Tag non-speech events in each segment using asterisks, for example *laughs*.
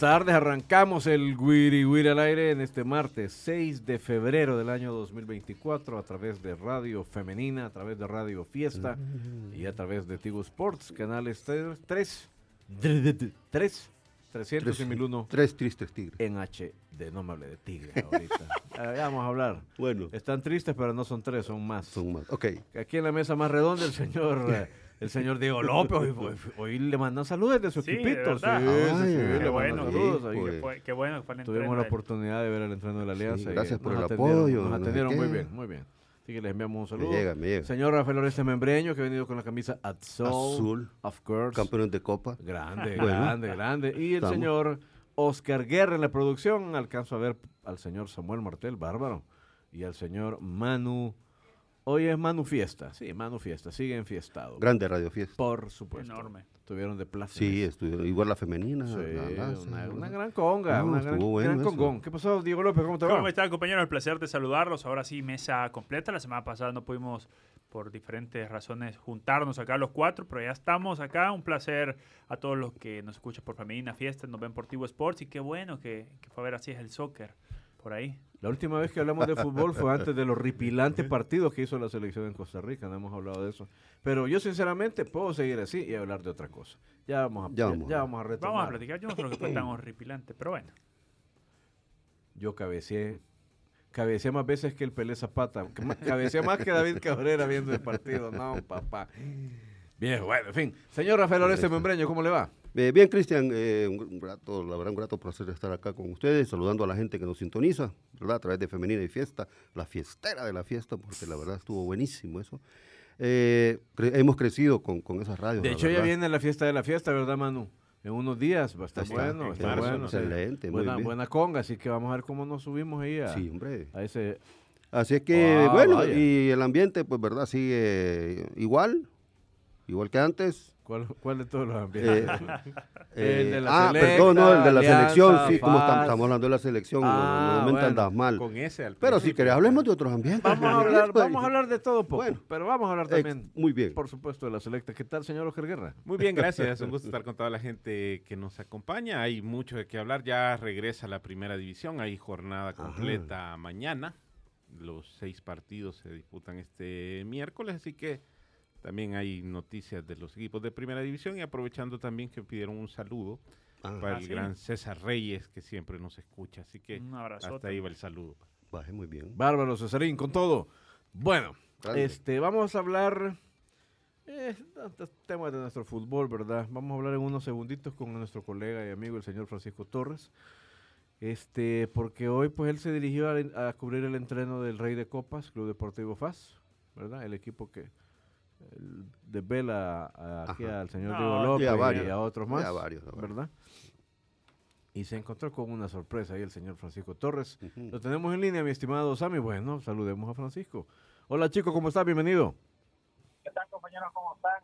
Buenas tardes, arrancamos el Wiri Wiri al aire en este martes 6 de febrero del año 2024 a través de Radio Femenina, a través de Radio Fiesta y a través de Tigo Sports, canales 3, 3, 3 300 y 1001. Tres tristes tigres. En HD, no me hable de tigre ahorita. *laughs* Ah, vamos a hablar. Bueno. Están tristes, pero no son tres, son más. Son más, ok. Aquí en la mesa más redonda el señor... *laughs* el señor Diego López. Hoy, le mandan saludos de su equipito. Sí, qué bueno, saludos. Qué, bueno que fue Tuvimos la oportunidad de ver el entreno de la Alianza. gracias por el apoyo. Nos atendieron muy bien, muy bien. Así que les enviamos un saludo. Llega, llega. Señor Rafael Oreste Membreño, que ha venido con la camisa Azul. Azul. Of course. Campeón de Copa. Grande, grande, grande. Y el señor Oscar Guerra en la producción. Alcanzo a ver al señor Samuel Martel, bárbaro. Y al señor Manu Hoy es Manu Fiesta, sí, Manu Fiesta, sigue enfiestado. Grande Radio Fiesta. Por supuesto. Enorme. Estuvieron de plaza. Sí, estuvieron, igual la femenina. Sí, una, gran conga, una gran, gran congón. ¿Qué pasó, Diego López? ¿Cómo te va? ¿Cómo está, compañero? El placer de saludarlos. Ahora sí, mesa completa. La semana pasada no pudimos, por diferentes razones, juntarnos acá los cuatro, pero ya estamos acá. Un placer a todos los que nos escuchan por Femenina Fiesta, nos ven por Tivo Sports y qué bueno que, que fue a ver así es el soccer por ahí. La última vez que hablamos de fútbol fue antes de los ripilantes partidos que hizo la selección en Costa Rica, no hemos hablado de eso. Pero yo sinceramente puedo seguir así y hablar de otra cosa. Ya vamos a, ya, vamos, ya vamos a retomar. Vamos a platicar, yo no creo que fue tan horripilante, pero bueno. Yo cabeceé, cabeceé más veces que el Pelé Zapata, cabeceé más que David Cabrera viendo el partido, no, papá. Bien, bueno, en fin. Señor Rafael Oreste Membreño, ¿cómo le va? Eh, bien, Cristian, eh, un grato, la verdad, un grato placer estar acá con ustedes, saludando a la gente que nos sintoniza, ¿verdad? A través de Femenina y Fiesta, la fiestera de la fiesta, porque la verdad estuvo buenísimo eso. Eh, hemos crecido con, con esas radios. De hecho, ya viene la fiesta de la fiesta, ¿verdad, Manu? En unos días a estar bueno, está bueno. Excelente, buena, buena conga, así que vamos a ver cómo nos subimos ahí a, sí, hombre. a ese... Así es que, ah, bueno, y el ambiente, pues, ¿verdad? Sigue igual, igual que antes. ¿Cuál, de todos los ambientes? Eh, *laughs* el de la ah, perdón, no, el de la selección, sí, como estamos, hablando de la selección, ah, normalmente andas mal. Con ese Pero si querés, hablemos de otros ambientes. Vamos a hablar, vamos a hablar de todo poco, bueno, pero vamos a hablar también, muy bien. por supuesto, de la selecta. ¿Qué tal, señor Oscar Guerra? Muy bien, gracias. *laughs* Un gusto estar con toda la gente que nos acompaña. Hay mucho de qué hablar. Ya regresa la primera división. Hay jornada completa mañana. Los seis partidos se disputan este miércoles, así que también hay noticias de los equipos de primera división y aprovechando también que pidieron un saludo ah. para el ah, gran César Reyes que siempre nos escucha. Así que hasta ahí va el saludo. Baje muy bien. Bárbaro Cesarín, con todo. Bueno, este, vamos a hablar eh, temas de nuestro fútbol, ¿verdad? Vamos a hablar en unos segunditos con nuestro colega y amigo, el señor Francisco Torres. Este, porque hoy pues él se dirigió a, a cubrir el entreno del Rey de Copas, Club Deportivo FAS, ¿verdad? El equipo que de Vela aquí al señor Diego López y a, otros más, ¿verdad? Y se encontró con una sorpresa ahí el señor Francisco Torres. Lo tenemos en línea, mi estimado Sammy. Bueno, saludemos a Francisco. Hola chicos, ¿cómo está? Bienvenido. ¿Qué tal compañeros? ¿Cómo están?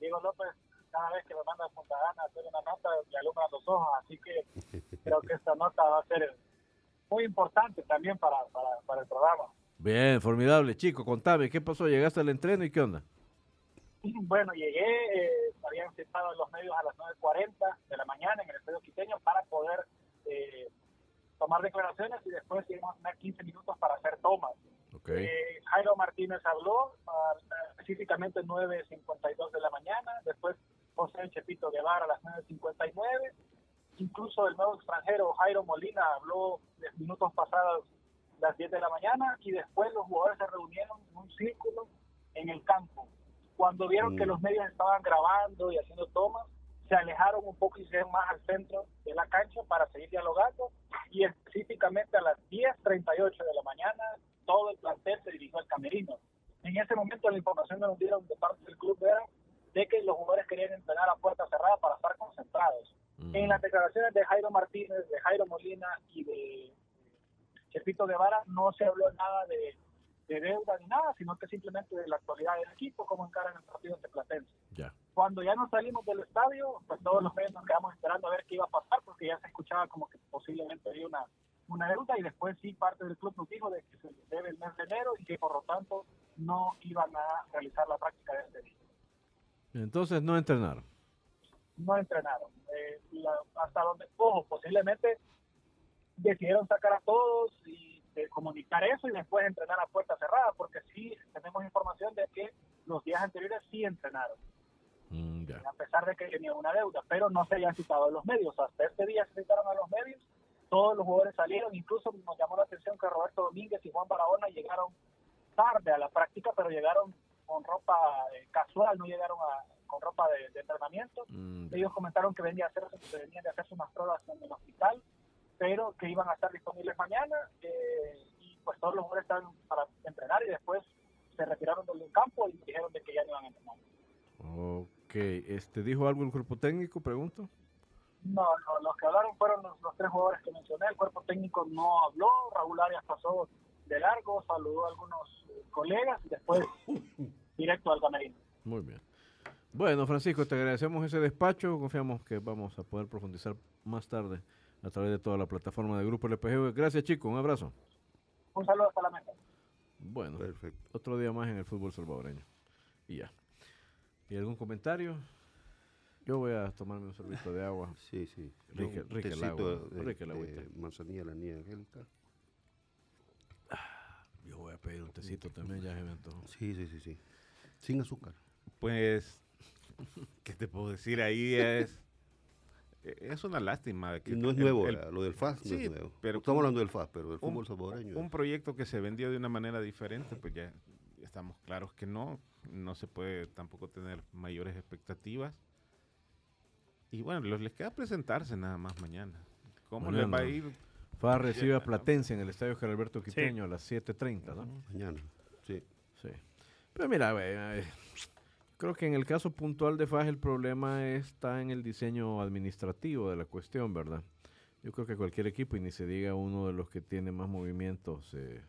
Diego López, cada vez que me manda a Santa Ana a hacer una nota, me alumbra los ojos, así que *laughs* creo que esta nota va a ser muy importante también para, para, para el programa. Bien, formidable. Chico, contame, ¿qué pasó? ¿Llegaste al entreno y qué onda? *laughs* Bueno, llegué, eh, habían citado los medios a las 9.40 de la mañana en el estadio quiteño para poder eh, tomar declaraciones y después íbamos a tener 15 minutos para hacer tomas. Eh, Jairo Martínez habló específicamente 9.52 de la mañana, después José Chepito Guevara a las 9.59 incluso el nuevo extranjero Jairo Molina habló minutos pasados las 10 de la mañana y después los jugadores se reunieron en un círculo en el campo. Cuando vieron que mm. los medios estaban grabando y haciendo tomas, se alejaron un poco y se más al centro de la cancha para seguir dialogando y específicamente a las 10.38 de la mañana todo el plantel se dirigió al camerino. En ese momento la información que nos dieron de parte del club era de que los jugadores querían entrenar a puerta cerrada para estar concentrados. Mm. En las declaraciones de Jairo Martínez, de Jairo Molina y de Chepito Guevara no se habló nada de, deuda ni nada, sino que simplemente de la actualidad del equipo, cómo encaran el partido de Platense. Cuando ya nos salimos del estadio, pues todos los medios nos quedamos esperando a ver qué iba a pasar, porque ya se escuchaba como que posiblemente había una, una deuda y después sí parte del club nos dijo de que se debe el mes de enero y que por lo tanto no iban a realizar la práctica de este día. Entonces no entrenaron. No entrenaron. Eh, hasta donde, ojo, posiblemente decidieron sacar a todos y comunicar eso y después entrenar a puerta cerrada, porque sí tenemos información de que los días anteriores sí entrenaron. Mm, a pesar de que tenían una deuda, pero no se habían citado a los medios. Hasta este día se citaron a los medios, todos los jugadores salieron, incluso nos llamó la atención que Roberto Domínguez y Juan Barahona llegaron tarde a la práctica, pero llegaron con ropa eh, casual, no llegaron con ropa de, entrenamiento. Mm, Ellos comentaron que venían, a hacer, venían de hacerse unas pruebas en el hospital pero que iban a estar disponibles mañana eh, y pues todos los jugadores estaban para entrenar y después se retiraron del campo y dijeron de que ya no iban a entrenar. Ok, este, ¿dijo algo el cuerpo técnico, pregunto? No, no, los que hablaron fueron los, tres jugadores que mencioné, el cuerpo técnico no habló, Raúl Arias pasó de largo, saludó a algunos colegas y después *laughs* directo al camerino. Muy bien. Bueno, Francisco, te agradecemos ese despacho, confiamos que vamos a poder profundizar más tarde a través de toda la plataforma de Grupo LPG. Gracias, chicos. Un abrazo. Un saludo hasta la meta. Bueno, Perfecto. otro día más en el fútbol salvadoreño. Y ya. ¿Y algún comentario? Yo voy a tomarme un sorbito de agua. *laughs* Sí, sí. Rica, rica el agua. De, rica el agüita. manzanilla, la niña angélica. Ah, yo voy a pedir un tecito también, ya se me Sí, sí, sí, sí. Sin azúcar. Pues, ¿qué te puedo decir? Ahí es es una lástima. Que no es nuevo, lo del FAS no es nuevo. Pero Estamos hablando del FAS, pero el fútbol salvadoreño. Un proyecto que se vendió de una manera diferente, pues ya, estamos claros que no. No se puede tampoco tener mayores expectativas. Y bueno, les queda presentarse nada más mañana. ¿Cómo les va a ir? FAS recibe a Platense en el Estadio Geralberto Quiteño a las 7.30, ¿no? Mañana, sí. Sí. Pero mira, eh, Creo que en el caso puntual de FAJ el problema está en el diseño administrativo de la cuestión, ¿verdad? Yo creo que cualquier equipo, y ni se diga uno de los que tiene más movimientos eh,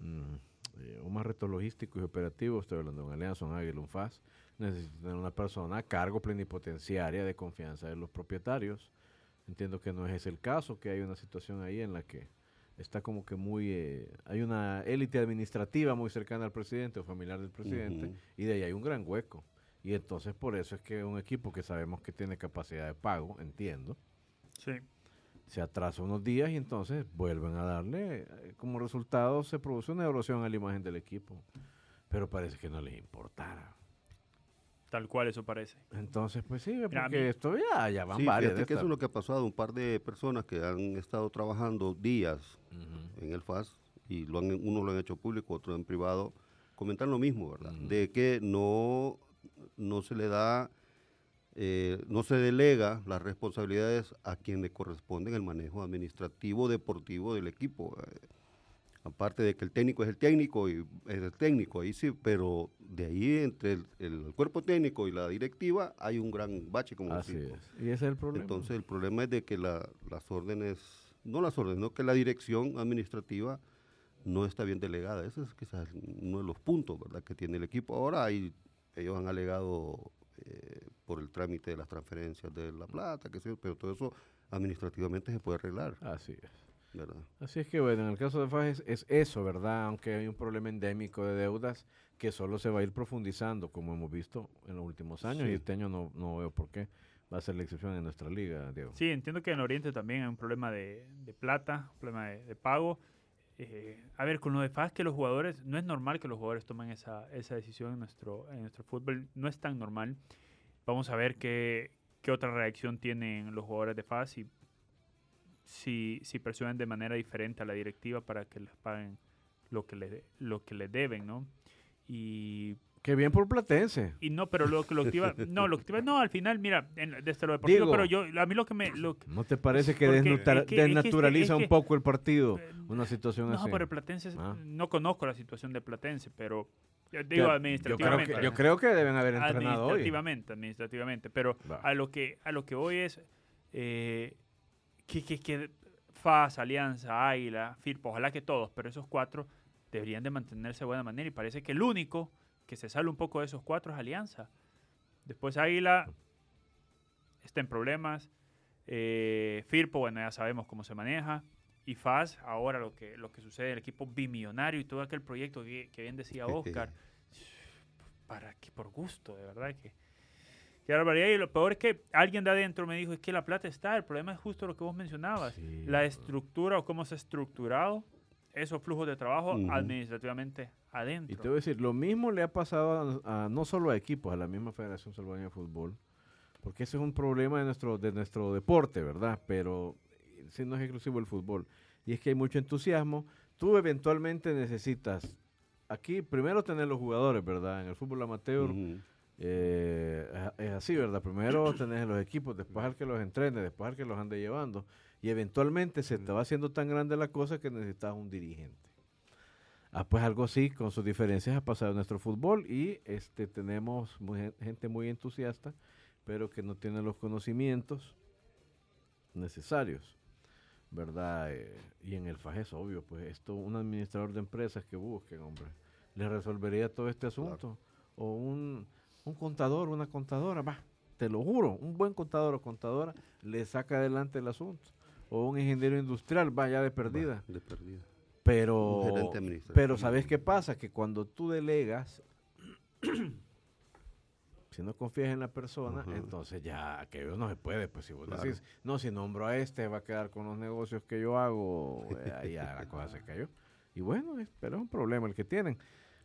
mm, eh, o más retos logísticos y operativos, estoy hablando de un Alianza, un Águila, un FAS, necesita tener una persona a cargo plenipotenciaria de confianza de los propietarios. Entiendo que no es ese el caso, que hay una situación ahí en la que está como que muy... Eh, hay una élite administrativa muy cercana al presidente o familiar del presidente y de ahí hay un gran hueco. Y entonces por eso es que un equipo que sabemos que tiene capacidad de pago, entiendo, sí. se atrasa unos días y entonces vuelven a darle, eh, como resultado se produce una erosión a la imagen del equipo. Pero parece que no les importara. Tal cual eso parece. Entonces, pues sí, porque esto ya, ya van varias. que eso es lo que ha pasado. Un par de personas que han estado trabajando días en el FAS y lo han, uno lo han hecho público, otro en privado, comentan lo mismo, ¿verdad? De que no, no se le da, eh, no se delega las responsabilidades a quien le corresponde el manejo administrativo deportivo del equipo. Eh, aparte de que el técnico es el técnico y es el técnico, ahí sí, pero de ahí entre el, cuerpo técnico y la directiva hay un gran bache, como Así es. Y ese es el problema. Entonces el problema es de que las órdenes, no las órdenes, no que la dirección administrativa no está bien delegada. Ese es quizás uno de los puntos, ¿verdad?, que tiene el equipo. Ahora hay, ellos han alegado eh, por el trámite de las transferencias de la plata, que pero todo eso administrativamente se puede arreglar. Así es. Así es que bueno, en el caso de Fajes es eso, ¿verdad? Aunque hay un problema endémico de deudas que solo se va a ir profundizando, como hemos visto en los últimos años, y este año no, no veo por qué va a ser la excepción en nuestra liga, Diego. Sí, entiendo que en Oriente también hay un problema de, plata, un problema de, pago. Eh, a ver, con lo de FAS que los jugadores, no es normal que los jugadores tomen esa, esa decisión en nuestro, en nuestro fútbol, no es tan normal. Vamos a ver qué, qué otra reacción tienen los jugadores de FAS y si, si presionan de manera diferente a la directiva para que les paguen lo que le, lo que les deben, ¿no? Y Qué bien por Platense. y no, pero lo, que- lo iba, *laughs* no, lo iba- no, al final, mira, en- desde lo deportivo, Digo- pero yo, a mí lo que me, lo ¿No te parece que, desnutra- es que- es que desnaturaliza es que- un poco el partido? Eh, Una situación no, así. pero el Platense, Ah. no conozco la situación de Platense, pero eh, digo yo, creo administrativamente. que, yo creo que deben haber entrenado hoy. administrativamente, administrativamente, pero Va. a lo que a lo que voy es eh, que, que, que FAS, Alianza, Águila, Firpo, ojalá que todos, pero esos cuatro deberían de mantenerse de buena manera y parece que el único que se sale un poco de esos cuatro es Alianza. Después Águila está en problemas, eh, Firpo, bueno, ya sabemos cómo se maneja. Y FAS, ahora lo que, lo que sucede, el equipo bimillonario y todo aquel proyecto que, que bien decía Oscar, para que por gusto, de verdad que qué barbaridad. Y lo peor es que alguien de adentro me dijo, es que la plata está, el problema es justo lo que vos mencionabas, Sí. la estructura o cómo se ha estructurado esos flujos de trabajo administrativamente adentro. Y te voy a decir, lo mismo le ha pasado a, a- no solo a equipos, a la misma Federación Salvadoreña de Fútbol, porque ese es un problema de nuestro, de nuestro deporte, ¿verdad? Pero si no es exclusivo el fútbol. Y es que hay mucho entusiasmo. Tú eventualmente necesitas, aquí primero tener los jugadores, ¿verdad? En el fútbol amateur Ujú. Eh, es- así, ¿verdad? Primero *clears throat* tenés los equipos, después al que los entrene, después al que los ande llevando. Y eventualmente se te va haciendo tan grande la cosa que necesitas un dirigente. Ah, pues algo así, con sus diferencias, ha pasado en nuestro fútbol y este, tenemos muy gente muy entusiasta, pero que no tiene los conocimientos necesarios, ¿verdad? Eh, y en el FAJ es obvio, pues esto, un administrador de empresas que busquen, hombre, le resolvería todo este asunto. O un, un contador, una contadora, va, te lo juro, un buen contador o contadora le saca adelante el asunto. O un ingeniero industrial, va ya de perdida. Va, de perdida. Pero, pero ¿sabes qué pasa? Que cuando tú delegas, *coughs* si no confías en la persona, entonces ya aquello no se puede. Pues si vos Claro. decís, no, si nombro a este, va a quedar con los negocios que yo hago, *laughs* eh, ahí ya la cosa se cayó. Y bueno, pero es un problema el que tienen.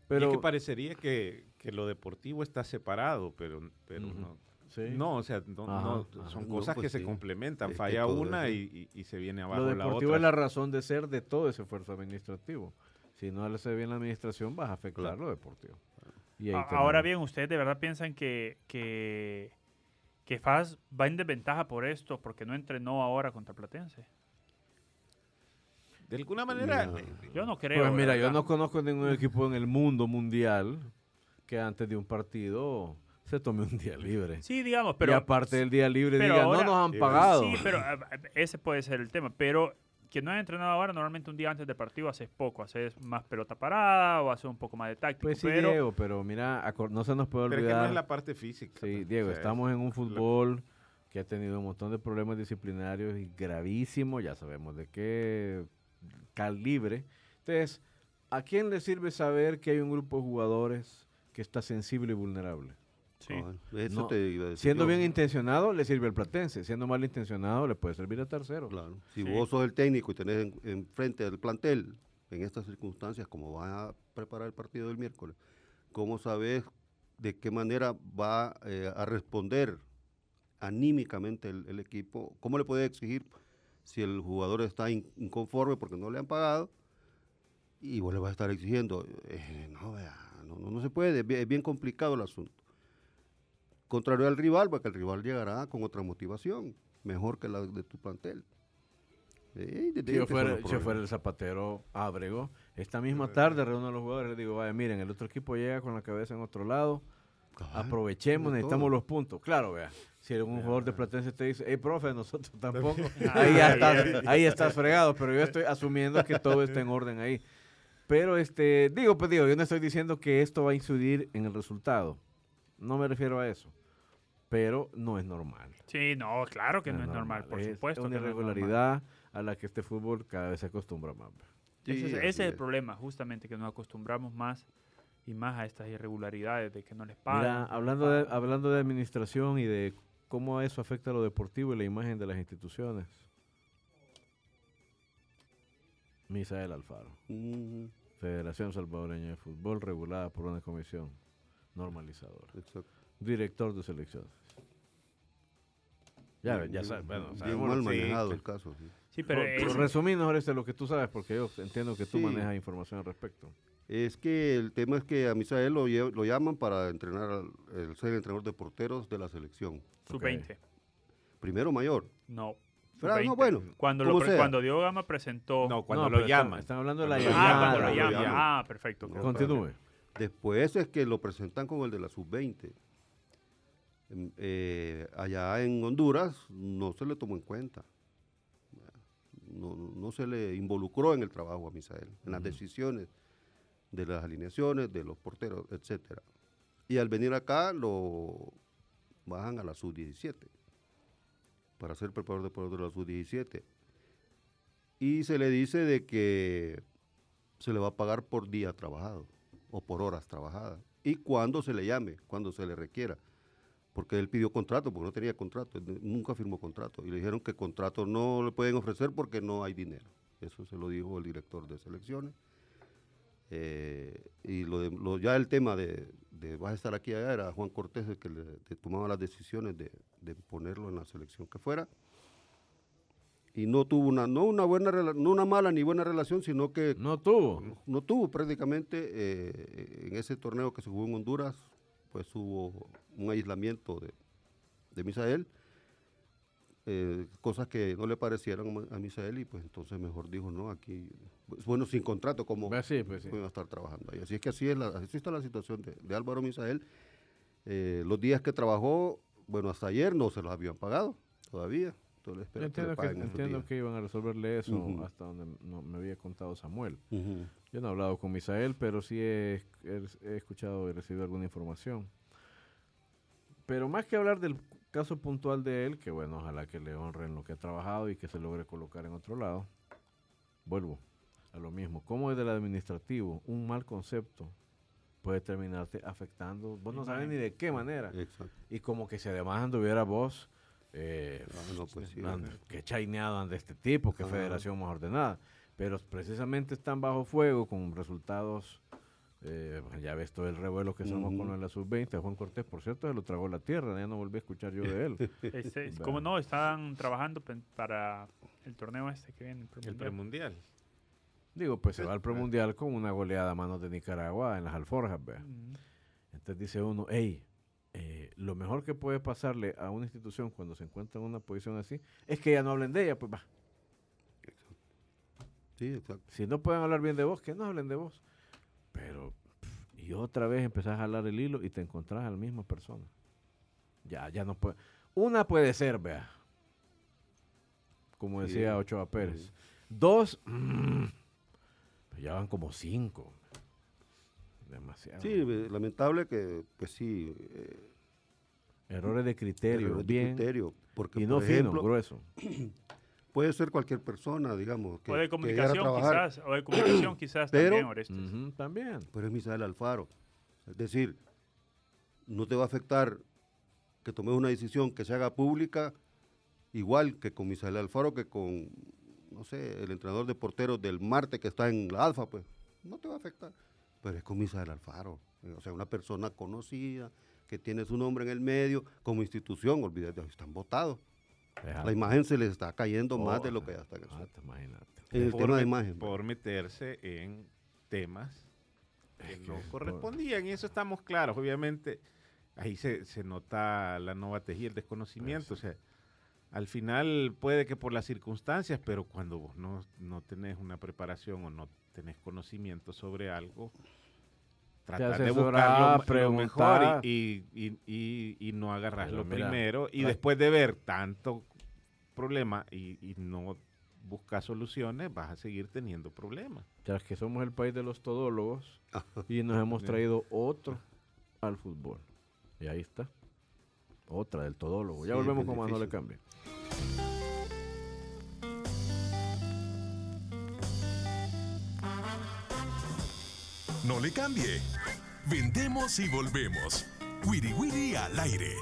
Pero Pero, que parecería que, que lo deportivo está separado, pero, pero no. sí. No, o sea, no- Ajá, no, ajá. son No, cosas pues que se complementan. Es Falla una y, y- y se viene abajo Lo la deportivo otra. es la razón de ser de todo ese esfuerzo administrativo. Si no le hace bien la administración, vas a afectar Claro. lo deportivo. Y ahí A- Ahora tenemos- bien, ¿ustedes de verdad piensan que, que, que FAS va en desventaja por esto, porque no entrenó ahora contra Platense? De alguna manera, eh, Yo no creo. Pues mira, yo no conozco ningún equipo en el mundo mundial que antes de un partido se tome un día libre. Sí, digamos, y pero... aparte del día libre pero diga, ahora- no nos han pagado. Sí, pero a- a- ese puede ser el tema. Pero que no haya entrenado ahora, normalmente un día antes del partido haces poco. Haces más pelota parada o haces un poco más de táctico. Pues sí, pero Diego, pero mira, no se nos puede pero es que no olvidar. es la parte física. Sí, pues, Diego, o sea, estamos en un fútbol que ha tenido un montón de problemas disciplinarios y gravísimos, ya sabemos de qué calibre. Entonces, ¿a quién le sirve saber que hay un grupo de jugadores que está sensible y vulnerable? sí. cabal, eso No, te iba a decir Siendo yo. bien intencionado, le sirve al Platense. Siendo mal intencionado, le puede servir a tercero. Claro. Si Sí. vos sos el técnico y tenés en- enfrente al plantel en estas circunstancias, como va a preparar el partido del miércoles, ¿cómo sabes de qué manera va eh, a responder anímicamente el, el equipo? ¿Cómo le puede exigir si el jugador está in- inconforme porque no le han pagado? Y vos le vas a estar exigiendo. eh, no, vea, no, no, no se puede, es bien, es bien complicado el asunto. Contrario al rival, porque el rival llegará con otra motivación, mejor que la de tu plantel. Eh, Si yo fuera, si yo fuera el zapatero Ábrego, esta misma tarde reúno a los jugadores y les digo, vaya, miren, el otro equipo llega con la cabeza en otro lado, aprovechemos, necesitamos todo. los puntos. Claro, vea, si algún jugador de Platense te dice, hey, profe, nosotros tampoco, Ah, *laughs* *laughs* ahí, ya ya, estás, ahí estás fregado, pero yo estoy asumiendo que todo está en orden ahí. Pero, este, digo, pues digo, yo no estoy diciendo que esto va a incidir en el resultado. No me refiero a eso. Pero no es normal. Sí, no, claro que no, es normal, por Es supuesto. una no es normal. irregularidad a la que este fútbol cada vez se acostumbra más. Ese, es, Sí, ese es el es. problema, justamente, que nos acostumbramos más y más a estas irregularidades de que no les pagan. Mira, hablando de, hablando de administración y de cómo eso afecta a lo deportivo y la imagen de las instituciones. Misael Alfaro, Federación Salvadoreña de Fútbol, regulada por una comisión normalizadora. exacto. Director de selecciones. Ya, ya sabes, bueno, Bien sabemos mal manejado sí. el caso. sí. Sí, pero Pero es- resumimos, este, lo que tú sabes, porque yo entiendo que tú Sí. manejas información al respecto. Es que el tema es que a Misael lo, llaman para entrenar, al, el ser entrenador de porteros de la selección. sub-20. Primero mayor. No. Pero, no, sub-20. bueno, Cuando, lo como sea. cuando Diego Gama presentó. No, cuando No, lo pero están- llaman. Están hablando de la lo ah, llamada. cuando lo llaman. Ah, perfecto. No, Continúe. Después es que lo presentan con el de la sub-20. Em, eh, allá en Honduras no se le tomó en cuenta. No, no se le involucró en el trabajo a Misael, en las decisiones de las alineaciones, de los porteros, etcétera. Y al venir acá lo bajan a la sub-17 para ser preparador de porteros de la sub-17. Y se le dice de que se le va a pagar por día trabajado o por horas trabajadas. Y cuando se le llame, cuando se le requiera. Porque él pidió contrato, porque no tenía contrato, nunca firmó contrato. Y le dijeron que contrato no le pueden ofrecer porque no hay dinero. Eso se lo dijo el director de selecciones. Eh, y lo de- lo- ya el tema de, de vas a estar aquí allá era Juan Cortés el que le, tomaba las decisiones de, de ponerlo en la selección que fuera. Y no tuvo una, no una buena, no una mala ni buena relación, sino que No tuvo. no tuvo prácticamente eh, en ese torneo que se jugó en Honduras, pues hubo un aislamiento de, de Misael, eh, cosas que no le parecieron a Misael y pues entonces mejor dijo, no, aquí, pues, bueno, sin contrato, como Pues sí, pues sí. pueden estar trabajando ahí. Así es que así, es la, así está la situación de, de Álvaro Misael. Eh, los días que trabajó, bueno, hasta ayer no se los habían pagado todavía. Entonces Yo que entiendo, que, esos entiendo que iban a resolverle eso Ujú. hasta donde no, me había contado Samuel. Ujú. Yo no he hablado con Misael, pero sí he, he- he escuchado y recibido alguna información. Pero más que hablar del caso puntual de él, que bueno, ojalá que le honren lo que ha trabajado y que se logre colocar en otro lado, vuelvo a lo mismo. ¿Cómo desde el administrativo un mal concepto puede terminarte afectando? Vos no sabes ni de qué manera. Exacto. Y como que si además anduviera vos, eh, Ah, no, pues sí, and- ¿verdad? que chaineado ante este tipo, que federación más ordenada. Pero precisamente están bajo fuego con resultados, eh, pues ya ves todo el revuelo que somos con Ujú. lo de la sub-20. Juan Cortés, por cierto, se lo tragó la tierra, ya no volví a escuchar yo de él. *laughs* Este. ¿Cómo no? Están trabajando para el torneo este que viene. El El premundial. premundial. Digo, pues se va al premundial con una goleada a manos de Nicaragua en las alforjas. Entonces dice uno, hey, eh, lo mejor que puede pasarle a una institución cuando se encuentra en una posición así es que ya no hablen de ella, pues va. Sí, exacto. Si no pueden hablar bien de vos, que no hablen de vos. Pero, pff, y otra vez empezás a jalar el hilo y te encontrás a la misma persona. Ya, ya no puede. Una puede ser, vea. Como decía Ochoa Pérez. Dos, mm, pues ya van como cinco. Demasiado. Sí, lamentable que, pues sí, eh, Errores de criterio, errores de bien. criterio, porque y no por fino, grueso. *clears throat* puede ser cualquier persona, digamos, que, o de que llegara a comunicación trabajar, quizás. O de comunicación *clears throat* quizás Pero- también, Orestes. También. pero es Misael Alfaro. Es decir, no te va a afectar que tomes una decisión que se haga pública igual que con Misael Alfaro, que con, no sé, el entrenador de porteros del Marte que está en la Alfa, pues no te va a afectar. Pero es con Misael Alfaro, o sea, una persona conocida, que tiene su nombre en el medio, como institución, olvídate, están votados. La imagen se les está cayendo más de lo que ya está ah, imagínate. En el por tema de imagen. Por meterse en temas que Es no que, correspondían. Y eso estamos claros. Obviamente, ahí se, se nota la novatez y el desconocimiento. O sea, al final puede que por las circunstancias, pero cuando vos no, no tenés una preparación o no tenés conocimiento sobre algo, tratar de buscar lo, lo mejor y, y- y- y- y no agarras Pero lo mira, primero. Y tra- después de ver tanto problema y, y no buscar soluciones, vas a seguir teniendo problemas. Ya que somos el país de los todólogos y nos hemos traído otro al fútbol. Y ahí está. Otra del todólogo. Ya Sí, volvemos con más, no le cambie. No le cambie. Vendemos y volvemos. Wiri Wiri al aire.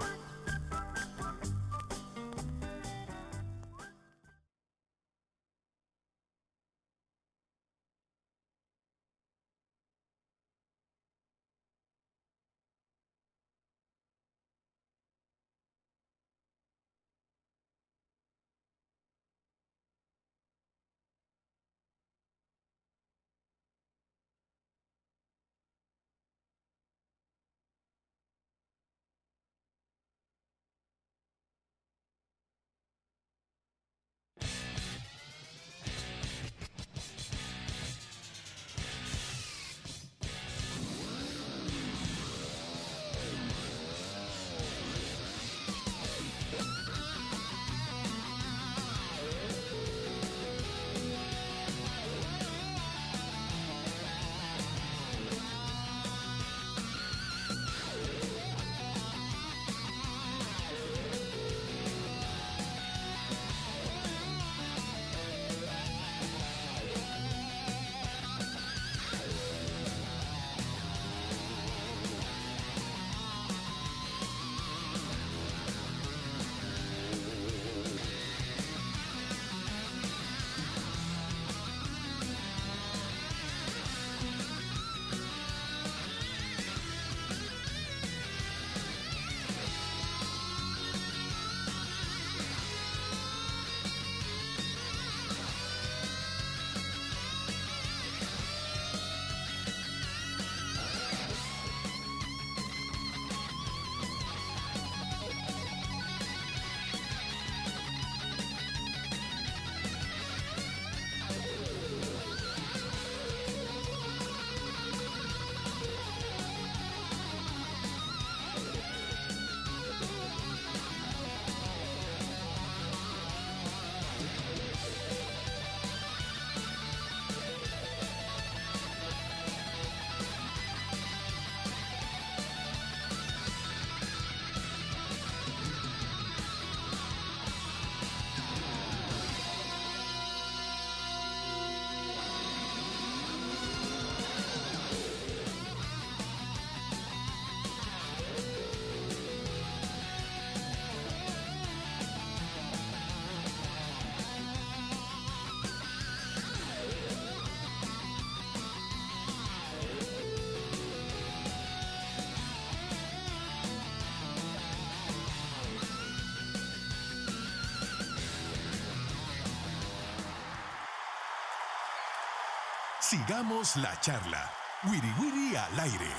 Sigamos la charla. Wiri Wiri al aire.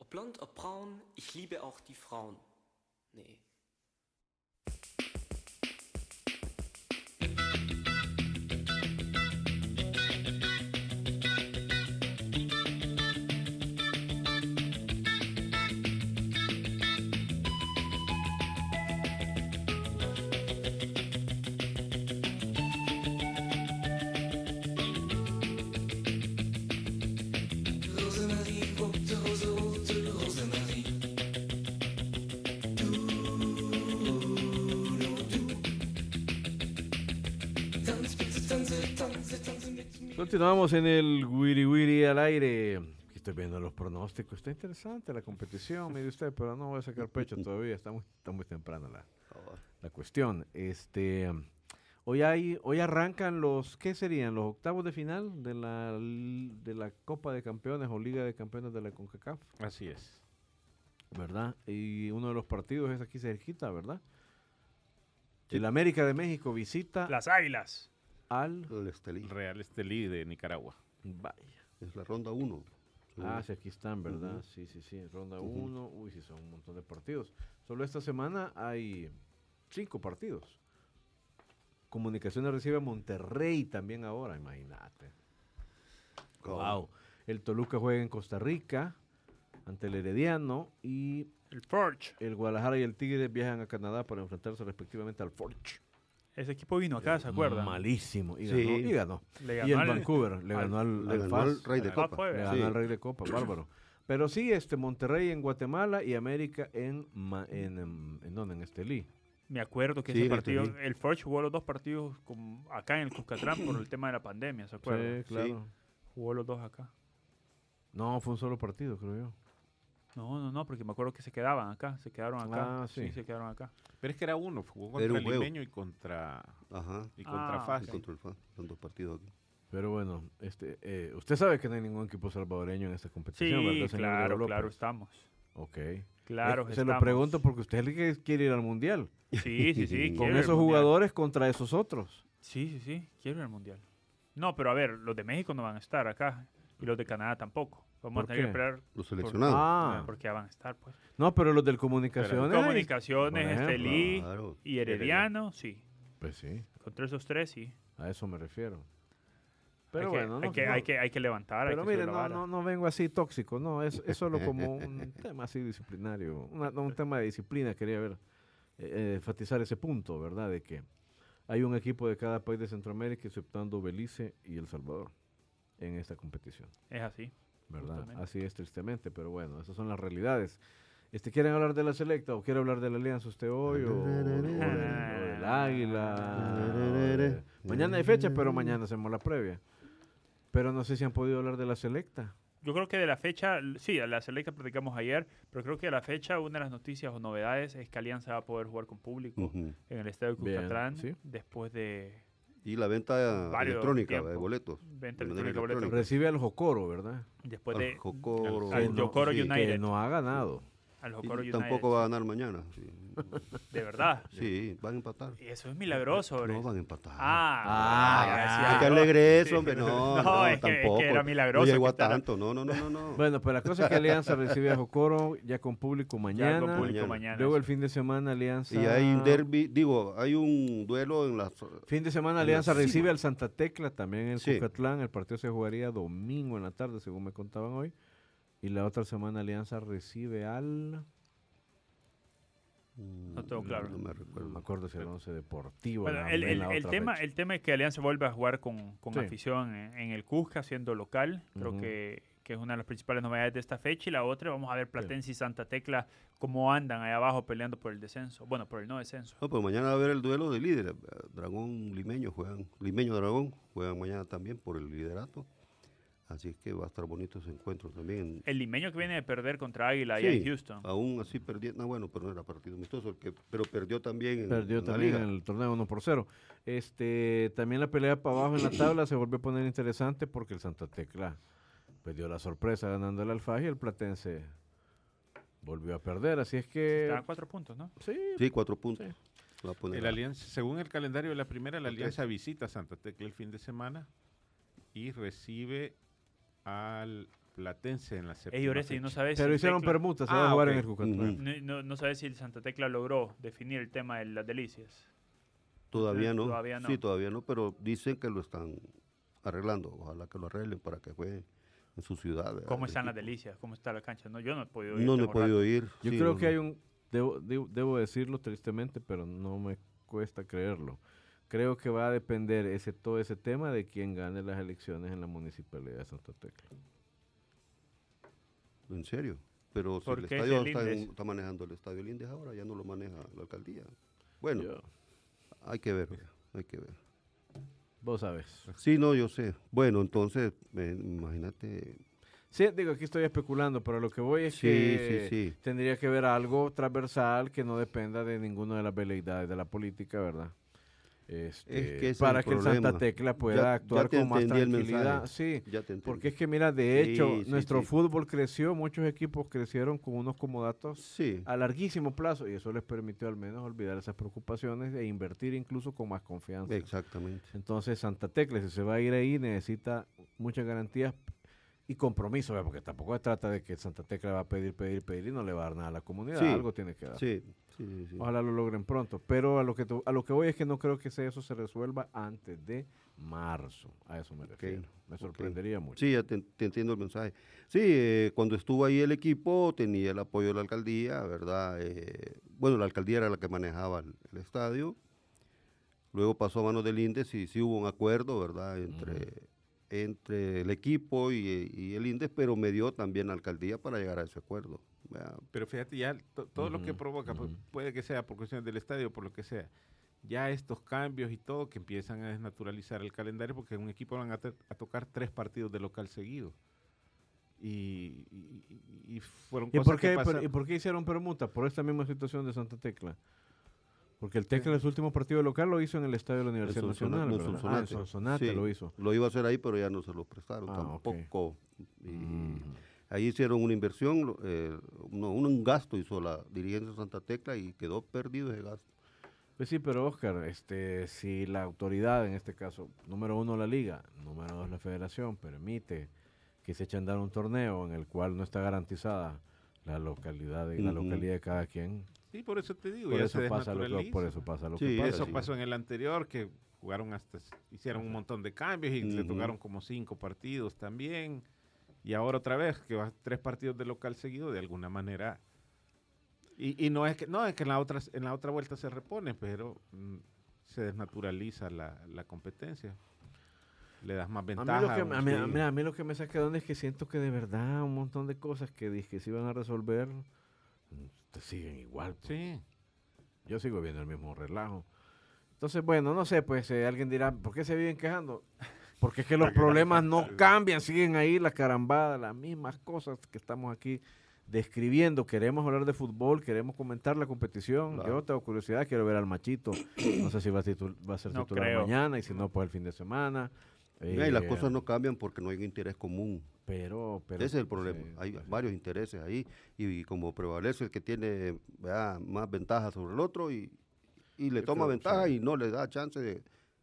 Ob blond, ob braun, ich liebe auch die Frauen. Nee. Continuamos en el Wiri Wiri al aire. Aquí Estoy viendo los pronósticos. Está interesante la competición, mire usted, pero no voy a sacar pecho todavía. Está muy, está muy temprana la, la cuestión. Este, hoy hay, hoy arrancan los, ¿qué serían? Los octavos de final de la, de la Copa de Campeones o Liga de Campeones de la CONCACAF, Así es. ¿verdad? Y uno de los partidos es aquí cerquita, ¿verdad? El América de México visita Las águilas. Al... El Estelí. Real Estelí de Nicaragua. Vaya. Es la ronda 1. Ah, sí, aquí están, ¿verdad? Sí, sí, sí. Ronda 1. Uy, sí, son un montón de partidos. Solo esta semana hay cinco partidos. Comunicaciones recibe a Monterrey también ahora, imagínate. Wow. El Toluca juega en Costa Rica ante el Herediano y El Forge. el Guadalajara y el Tigre viajan a Canadá para enfrentarse respectivamente al Forge. Ese equipo vino acá, ¿se acuerdan? Malísimo. Y Sí. ganó. Y ganó. Le Y el al- Vancouver le ganó al, Rey de Copa. fue. Le Sí. ganó al Rey de Copa, bárbaro. Pero sí, este Monterrey en Guatemala y América en en, en, dónde? en Estelí. Me acuerdo que Sí, ese en partido, Estelí. el Forge jugó los dos partidos con- acá en el Cuscatlán por el tema de la pandemia, ¿se acuerdan? Sí, claro. Jugó los dos acá. No, fue un solo partido, creo yo. No, no, no, porque me acuerdo que se quedaban acá, se quedaron acá. Ah, sí. se quedaron acá. Pero es que era uno, jugó Era contra un el. Limeño y contra, Ajá. y contra Ah, FAS. Y contra el. Son dos partidos aquí. Pero bueno, este, eh, usted sabe que no hay ningún equipo salvadoreño en esta Sí, competición, ¿verdad, señor claro, claro, estamos. Ok. Claro, Eh, se estamos. lo pregunto porque usted es el que quiere ir al Mundial. Sí, sí, sí. *laughs* Con esos jugadores contra esos otros. Sí, sí, sí, quiero ir al Mundial. No, pero a ver, los de México no van a estar acá y los de Canadá tampoco. Vamos ¿Por a tener que esperar Los seleccionados. Ah, porque ya van a estar, pues. no, pero los del Comunicaciones. Comunicaciones, por ejemplo, Estelí Claro. y Herediano, sí. Pues sí, Contra esos tres, sí. a eso me refiero. Pero hay, que, bueno, hay, no- que, no- hay, que, hay que levantar. Pero hay que mire, no, no, no vengo así tóxico, no, es, es solo como *laughs* un tema así disciplinario, una- no, un tema de disciplina, quería ver, eh, eh, enfatizar ese punto, ¿verdad? De que hay un equipo de cada país de Centroamérica, exceptuando Belice y El Salvador, en esta competición, Es así. ¿Verdad? Justamente. Así es tristemente, pero bueno, esas son las realidades. Este, ¿Quieren hablar de la selecta o quiere hablar de la alianza usted hoy o, o del, o del águila? o *laughs* de- Mañana hay fecha, pero mañana hacemos la previa. Pero no sé si han podido hablar de la selecta. Yo creo que de la fecha, sí, a la selecta platicamos ayer, pero creo que de la fecha una de las noticias o novedades es que Alianza va a poder jugar con público Ujú. en el estadio Bien, Cuscatlán sí. después de Y la venta Varios electrónica tiempo. de boletos. venta de electrónica de boletos. electrónica. Recibe al Jocoro, ¿verdad? Después Al de Jocoro. al no- Jocoro sí, United. Que no ha ganado. Al Y Jocoro United. tampoco va a ganar mañana. Sí, De verdad. Sí, van a empatar. Y eso es milagroso, bro. No van a empatar. Ah, Ah, ya ya. decía Ay, qué yo. alegre eso, Sí. hombre. No, *laughs* No, no, es que- es que tampoco. era milagroso No llegó que a tanto. No, no, no, no. no. *laughs* Bueno, pues la cosa es que Alianza recibe a Jocoro ya con público Ya mañana. con público Mañana. mañana. Luego el fin de semana Alianza. Y hay un derby, digo, hay un duelo en las. Fin de semana la Alianza recibe al Santa Tecla también en Sí. Cucatlán. El partido se jugaría domingo en la tarde, según me contaban hoy. Y la otra semana Alianza recibe al... mm, No tengo claro. No me No recuerdo. me acuerdo si era Once Deportivo. Bueno, la- el, tema, fecha. el tema es que Alianza vuelve a jugar con, con Sí. afición en, en el Cusca, siendo local. Creo que, que es una de las principales novedades de esta fecha. Y la otra, vamos a ver Platense y Santa Tecla cómo andan ahí abajo peleando por el descenso. Bueno, por el no descenso. No, pues mañana va a haber el duelo de líderes. Dragón Limeño juegan, Limeño Dragón juegan mañana también por el liderato. Así es que va a estar bonito ese encuentro también. El limeño que viene de perder contra Águila allá en Sí, Houston. Aún así perdiendo, no, bueno, pero no era partido amistoso, el que, pero perdió también en, Perdió en la también liga. en el torneo 1 por 0. Este, también la pelea para abajo en la tabla se volvió a poner interesante porque el Santa Tecla dio la sorpresa ganando el Alfaje y el Platense volvió a perder. Así es que... Está a cuatro puntos, ¿no? Sí, Sí, cuatro puntos. Sí. Va a poner El alianza, según el calendario de la primera, la. Alianza visita Santa Tecla el fin de semana y recibe al Platense en la séptima Ey, no sabes Pero si hicieron Tecla- permutas, se va a Ah, jugar en el Jucatán. Ujú. no, no, no sabes si el Santa Tecla logró definir el tema de las delicias. Todavía no. Todavía no. Sí, todavía no, pero dicen que lo están arreglando. Ojalá que lo arreglen para que juegue en su ciudad. ¿verdad? ¿Cómo están las delicias? ¿Cómo está la cancha? No, yo no he podido ir. No, no he podido ir. Yo sí, creo no, que no. hay un, debo, debo, debo decirlo tristemente, pero no me cuesta creerlo. Creo que va a depender ese todo ese tema de quién gane las elecciones en la municipalidad de Santa Tecla. En serio. Pero si ¿Por el estadio el está, en- Lindes? está manejando el estadio Lindes ahora, ya no lo maneja la alcaldía. Bueno, Yo- hay que ver, hay que ver. vos sabes. Sí, no, yo sé. Bueno, entonces, eh, imagínate. Sí, digo, aquí estoy especulando, pero lo que voy es Sí, que sí, sí. tendría que ver algo transversal que no dependa de ninguna de las veleidades de la política, ¿verdad? Este, que es para el que el Santa. Tecla pueda Ya- ya actuar te con más tranquilidad. Sí, Ya te porque es que mira, de hecho, Sí, nuestro sí. fútbol creció, muchos equipos crecieron con unos comodatos Sí, a larguísimo plazo y eso les permitió al menos olvidar esas preocupaciones e invertir incluso con más confianza. exactamente. Entonces Santa Tecla, si se va a ir ahí, necesita muchas garantías y compromiso, ¿verdad? porque tampoco se trata de que Santa Tecla va a pedir, pedir, pedir y no le va a dar nada a la comunidad, Sí, algo tiene que dar. Sí. Ojalá lo logren pronto, pero a lo que tu- a lo que voy es que no creo que eso se resuelva antes de marzo, a eso me refiero. Me sorprendería mucho. Sí, ya te, te entiendo el mensaje. Sí, eh, cuando estuvo ahí el equipo tenía el apoyo de la alcaldía, ¿verdad? Eh, bueno, la alcaldía era la que manejaba el, el estadio. Luego pasó a manos del INDES y sí hubo un acuerdo, ¿verdad? Entre, entre el equipo y, y el INDES, pero me dio también la alcaldía para llegar a ese acuerdo. ¿verdad? Pero fíjate, ya to- todo lo que provoca, pu- ujú. puede que sea por cuestiones del estadio, por lo que sea, ya estos cambios y todo que empiezan a desnaturalizar el calendario, porque en un equipo van a, tocar tres partidos de local seguido. Y, y- y- y fueron ¿Y cosas por, que qué, por- pasan- ¿Y por qué hicieron permuta? Por esta misma situación de Santa Tecla. Porque el Tecla en su último partido local lo hizo en el estadio de la Universidad Nacional. Ah, en Sonsonate. Sí, lo hizo. Lo iba a hacer ahí, pero ya no se lo prestaron Ah, tampoco. Y Mm. Ahí hicieron una inversión, eh, no, un gasto hizo la dirigencia de Santa Tecla y quedó perdido ese gasto. Pues sí, pero Oscar, este, si la autoridad, en este caso, número uno la liga, número dos la federación, permite que se eche a andar un torneo en el cual no está garantizada la localidad de, la localidad de cada quien, Sí, por eso te digo, por ya eso, se pasa lo que, desnaturaliza. por eso pasa lo Sí, que pasa. Eso sí. pasó en el anterior, que jugaron hasta, hicieron un montón de cambios y le Ujú. tocaron como cinco partidos también. Y ahora otra vez, que va tres partidos de local seguido, de alguna manera. Y, y no es que no es que en la otra en la otra vuelta se repone, pero mm, se desnaturaliza la, la competencia. Le das más A mí, ventaja. lo que, a, mí, a mí- a mí lo que me saca de onda es que siento que de verdad un montón de cosas que dije que se iban a resolver te siguen igual. pues. Sí. Yo sigo viendo el mismo relajo. Entonces, bueno, no sé, pues eh, alguien dirá, ¿por qué se viven quejando? Porque es que los problemas no cambian, siguen ahí la carambada, las mismas cosas que estamos aquí describiendo. Queremos hablar de fútbol, queremos comentar la competición. Claro. Yo tengo curiosidad, quiero ver al machito. No sé si va a, titul- va a ser No titular creo. mañana y si no, pues el fin de semana. Y las Eh, cosas no cambian porque no hay un interés común. Pero, pero Ese es el problema. sí, hay varios intereses ahí y, como prevalece el que tiene ¿verdad? más ventaja sobre el otro y, y le Yo toma creo, ventaja sí. y no le da chance de,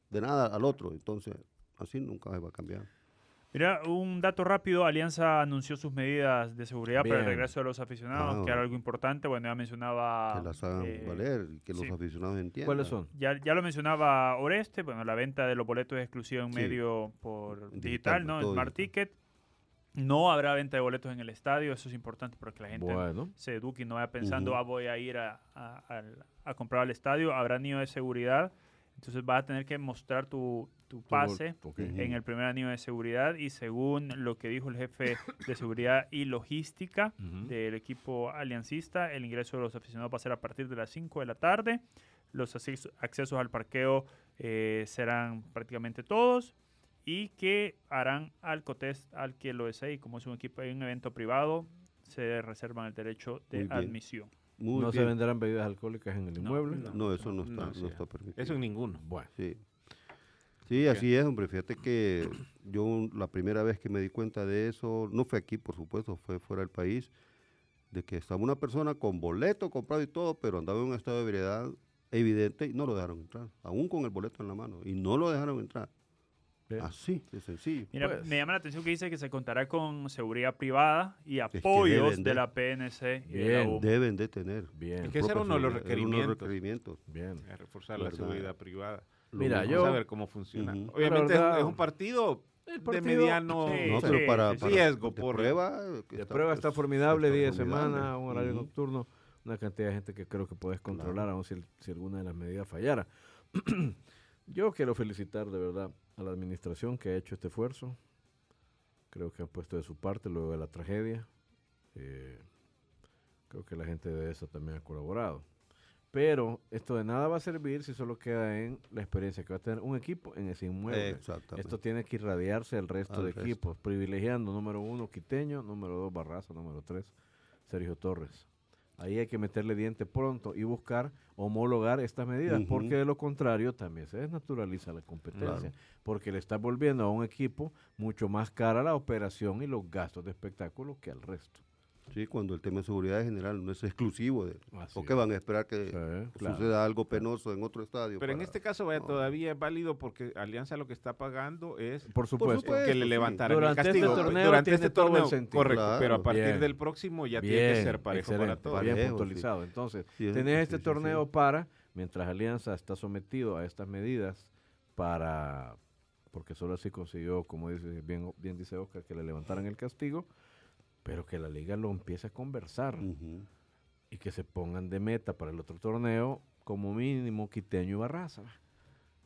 de nada al otro. Entonces, así nunca se va a cambiar. Mira, un dato rápido, Alianza anunció sus medidas de seguridad para el regreso de los aficionados, Ah, que era algo importante. Bueno, ya mencionaba... que las hagan eh, valer y que sí. los aficionados entiendan. ¿Cuáles son? Ya, ya lo mencionaba Oreste, bueno, la venta de los boletos es exclusiva en Sí. medio por Digital, digital, ¿no? En Smart digital. Ticket. No habrá venta de boletos en el estadio, eso es importante para que la gente Bueno, se eduque y no vaya pensando, ah, voy a ir a, a- al- a comprar al estadio. Habrá anillo de seguridad, entonces vas a tener que mostrar tu, tu pase ok. Ujú. en el primer anillo de seguridad y según lo que dijo el jefe de seguridad y logística Ujú. del equipo aliancista, el ingreso de los aficionados va a ser a partir de las 5 de la tarde. Los acceso- accesos al parqueo eh, serán prácticamente todos y que harán al COTES, al que lo desee, y como es un equipo un evento privado, se reservan el derecho de Muy bien. admisión. Muy no se bien. venderán bebidas alcalcohólicas en el inmueble. No, eso no está, No, no, está permitido. Eso en ninguno. Bueno, Sí. Sí, así es, hombre. Fíjate que yo la primera vez que me di cuenta de eso, no fue aquí, por supuesto, fue fuera del país, de que estaba una persona con boleto comprado y todo, pero andaba en un estado de ebriedad evidente y no lo dejaron entrar, aún con el boleto en la mano, y no lo dejaron entrar. Así, de sencillo. Mira, Pues. me llama la atención que dice que se contará con seguridad privada y apoyos de de. la PNC y de Bien. la. Deben de tener. Bien, Es que ese era uno de los uno de requerimientos. requerimientos. bien. A reforzar la seguridad privada. Mira, mismo. yo- Vamos a ver cómo funciona. Obviamente es un- verdad- es un partido, de mediano Sí, No, sí, pero para, sí, para- riesgo de por prueba. que De está, prueba pues, está formidable, está día de formidable. semana, un horario nocturno, una cantidad de gente que creo que puedes controlar, aun si, alguna de las medidas fallara. *clears throat* Yo quiero felicitar de verdad a la administración que ha hecho este esfuerzo. Creo que han puesto de su parte luego de la tragedia. Eh, creo que la gente de esa también ha colaborado. Pero esto de nada va a servir si solo queda en la experiencia que va a tener un equipo en ese inmueble. Exactamente. Esto tiene que irradiarse al resto Al de resto. equipos, privilegiando número uno Quiteño, número dos Barraza, número tres Sergio Torres. Ahí hay que meterle diente pronto y buscar homologar estas medidas, porque de lo contrario también se desnaturaliza la competencia, porque le está volviendo a un equipo mucho más cara la operación y los gastos de espectáculo que al resto. Sí, cuando el tema de seguridad en general no es exclusivo de Así ¿Por qué es. van a esperar que Sí, claro. suceda algo penoso en otro estadio? Pero en para- este caso vaya, no. todavía es válido porque Alianza lo que está pagando es Por supuesto. supuesto. que le sí. levantaran Durante el este castigo. torneo Durante tiene este todo el torneo, sentido. correcto, pero Claro. a partir Bien. del próximo ya tiene que ser parejo para excelente, todos. bien sí. puntualizado. Entonces, Sí, es- tenés sí, este sí, torneo sí. para, mientras Alianza está sometido a estas medidas, para, porque solo así consiguió, como dice, bien, bien dice Oscar, que le levantaran el castigo, pero que la liga lo empiece a conversar y que se pongan de meta para el otro torneo como mínimo Quiteño y Barraza.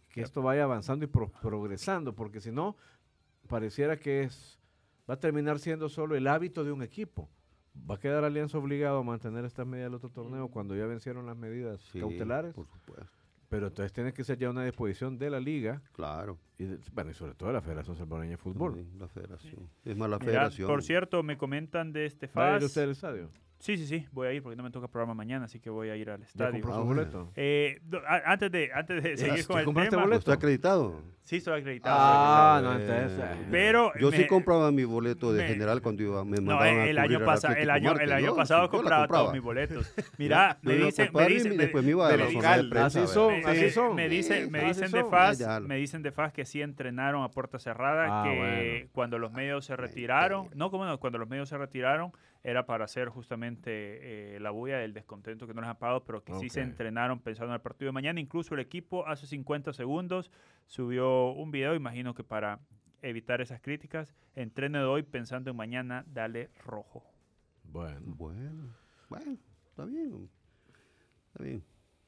Que esto vaya avanzando y pro- progresando, porque si no, pareciera que es va a terminar siendo solo el hábito de un equipo. Va a quedar Alianza obligado a mantener estas medidas del otro torneo cuando ya vencieron las medidas Sí, cautelares. Por supuesto. Pero entonces tiene que ser ya una disposición de la liga Claro. y, de- bueno, y sobre todo de la Federación Salvadoreña de Fútbol. Sí, la federación. Es más, la federación. por cierto, me comentan de este ¿Va a ir FAS. usted al estadio? Sí, sí, sí, voy a ir porque no me toca programa mañana, así que voy a ir al ¿Ya estadio. compró Ah, boleto? Eh, a- antes de, antes de seguir ¿Ya con el compraste tema, boleto? ¿Está acreditado? sí estoy acreditado. Ah, no, entonces... Eh, eh, Pero Yo sí compraba mi boleto de me- general cuando iba, me No, mandaban a el cubrir año, pasa- el año, el año pasado sí, la compraba todos compraba. mis boletos. *laughs* Mira, me dicen, me dicen, después me iba a me la dicen- zona de así prensa. a son, así me- son. Me dicen, me así dicen de Ya, ya. me dicen de FAS que sí entrenaron a puerta cerrada, Ah, que cuando los medios se retiraron, no, como no, cuando los medios se retiraron era para hacer justamente eh, la bulla del descontento que no les han pagado, pero que sí se entrenaron pensando en el partido de mañana. Incluso el equipo hace 50 segundos subió un video, imagino que para evitar esas críticas, entrene de hoy pensando en mañana, dale rojo. Bueno, Bueno, bueno, está bien. Está bien.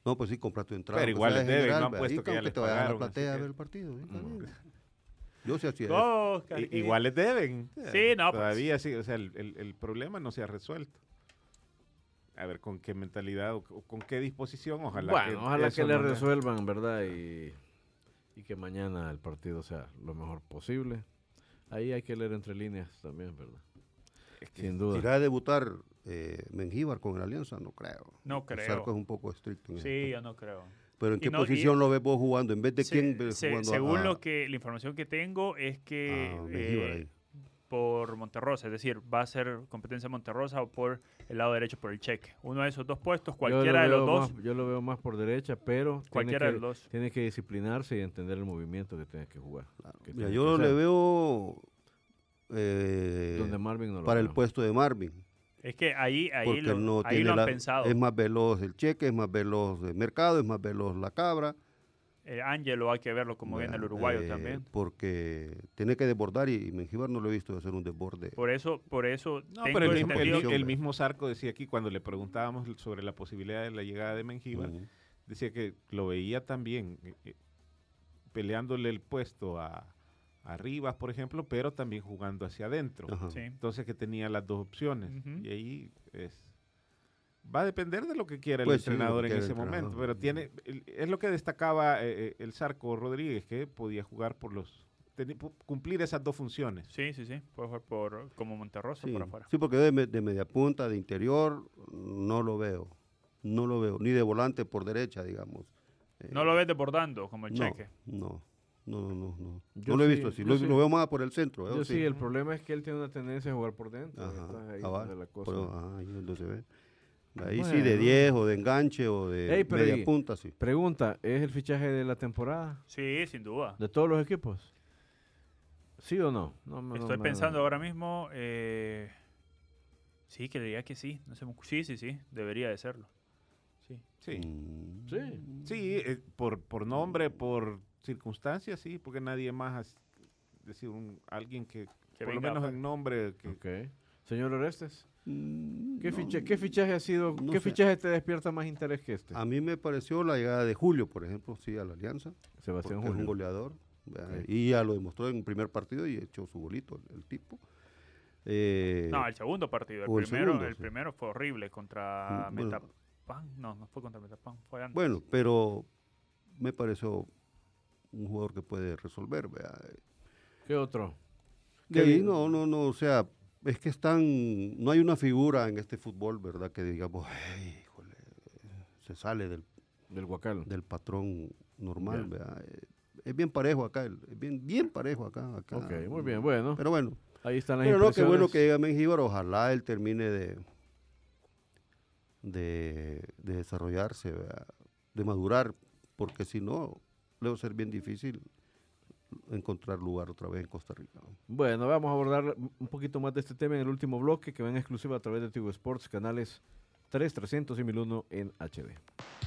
No, pues sí, compra tu entrada. Pero igual les de deben, general, no han puesto que ya aunque les a la platea a ver el partido. ¿sí? Está bien. Yo sí hacía eso. Oh, I- Carquín. igual les deben. Sí, no, pues. Todavía sí, o sea, el, el- el problema no se ha resuelto. A ver con qué mentalidad o, o con qué disposición, ojalá que bueno, ojalá eso que le no le- resuelvan, ¿verdad? Y, y que mañana el partido sea lo mejor posible. Ahí hay que leer entre líneas también, ¿verdad? Es que Sin duda. ¿Irá a debutar eh, Mengíbar con el Alianza? No creo. No El creo. Zarco es un poco estricto. en Sí, aspecto. yo no creo. Pero ¿en qué no- y- posición lo ves vos jugando? ¿En vez de Se- quién ves se- jugando? según a- lo que la información que tengo es que a Mengíbar eh, por Monterrosa, es decir, va a ser competencia Monterrosa o por el lado derecho por el cheque. Uno de esos dos puestos, cualquiera de lo los dos, más- yo lo veo más por derecha, pero cualquiera tiene de que, los dos. tiene que disciplinarse y entender el movimiento que tiene que jugar. que Mira, tiene yo que le veo eh, donde Marvin no lo para el puesto de Marvin. Es que ahí, ahí lo, no ahí tiene lo han la- pensado. Es más veloz el cheque, es más veloz el mercado, es más veloz la cabra. Eh, Ángelo hay que verlo como viene el uruguayo Eh, también. Porque tiene que desbordar y, y Mengíbar no lo he visto hacer un desborde. Por eso, por eso No, tengo pero el mismo, el, mismo Zarco decía aquí cuando le preguntábamos sobre la posibilidad de la llegada de Mengíbar, Ujú. decía que lo veía también eh, peleándole el puesto a, a Rivas, por ejemplo, pero también jugando hacia adentro. Sí. Entonces que tenía las dos opciones. Y ahí es... Va a depender de lo que quiera el Pues sí, entrenador en ese momento. entrenador. Pero tiene, es lo que destacaba eh, eh, el Zarco Rodríguez, que podía jugar por los... cumplir esas dos funciones. Sí, sí, sí. Puede jugar por, como Monterrosa Sí, por afuera. sí, porque de, me- de media punta, de interior, no lo veo. No lo veo. Ni de volante por derecha, digamos. Eh, No lo ves desbordando como el no, cheque. No, no, no, no. No, Yo No lo he sí, visto así. Lo, sí. lo veo más por el centro. ¿eh? Yo Sí. sí, el problema es que él tiene una tendencia a jugar por dentro. Ajá, entonces ahí la cosa- ah, ahí es donde se ve. Ahí sí, de 10 o de enganche o de Ey, media y- punta, sí. Pregunta, ¿es el fichaje de la temporada? Sí, sin duda. ¿De todos los equipos? ¿Sí o no? No, no, Estoy no, pensando no. ahora mismo. eh, sí, creería que sí. No se me ocu- sí, sí, sí. Debería de serlo. Sí. Sí. Sí. Sí, eh, por, por nombre, por circunstancias, sí, porque nadie más, es decir, un, alguien que, Que por lo menos pues. en nombre, que, Ok. Señor Orestes, Mm, ¿qué, no, ficha- ¿qué fichaje ha sido? no ¿Qué sé. fichaje te despierta más interés que este? A mí me pareció la llegada de Julio, por ejemplo, sí, a la Alianza. Sebastián porque es un Julio. goleador. Y ya lo demostró en el primer partido y echó su golito el, el tipo. Eh, No, el segundo partido. El primero, segundo, el sí. primero fue horrible contra Mm, bueno. Metapan. No, no fue contra Metapan. Fue antes. bueno, pero me pareció un jugador que puede resolver. ¿verdad? ¿Qué otro? De ahí no, no, no, o sea, es que están, no hay una figura en este fútbol, ¿verdad? Que digamos, "Ay, híjole, se sale del, Del Huacal. del patrón normal. ¿verdad? Es bien parejo acá, es bien, bien parejo acá, acá. Ok, muy bien, bueno. Pero bueno, Ahí están las pero no, qué bueno que llega Mengíbar, ojalá él termine de, de, de desarrollarse, ¿verdad? de madurar, porque si no, le ser bien difícil encontrar lugar otra vez en Costa Rica. ¿no? Bueno, vamos a abordar un poquito más de este tema en el último bloque que va en exclusiva a través de Tigo Sports, canales 3, 300 y 1001 en HD.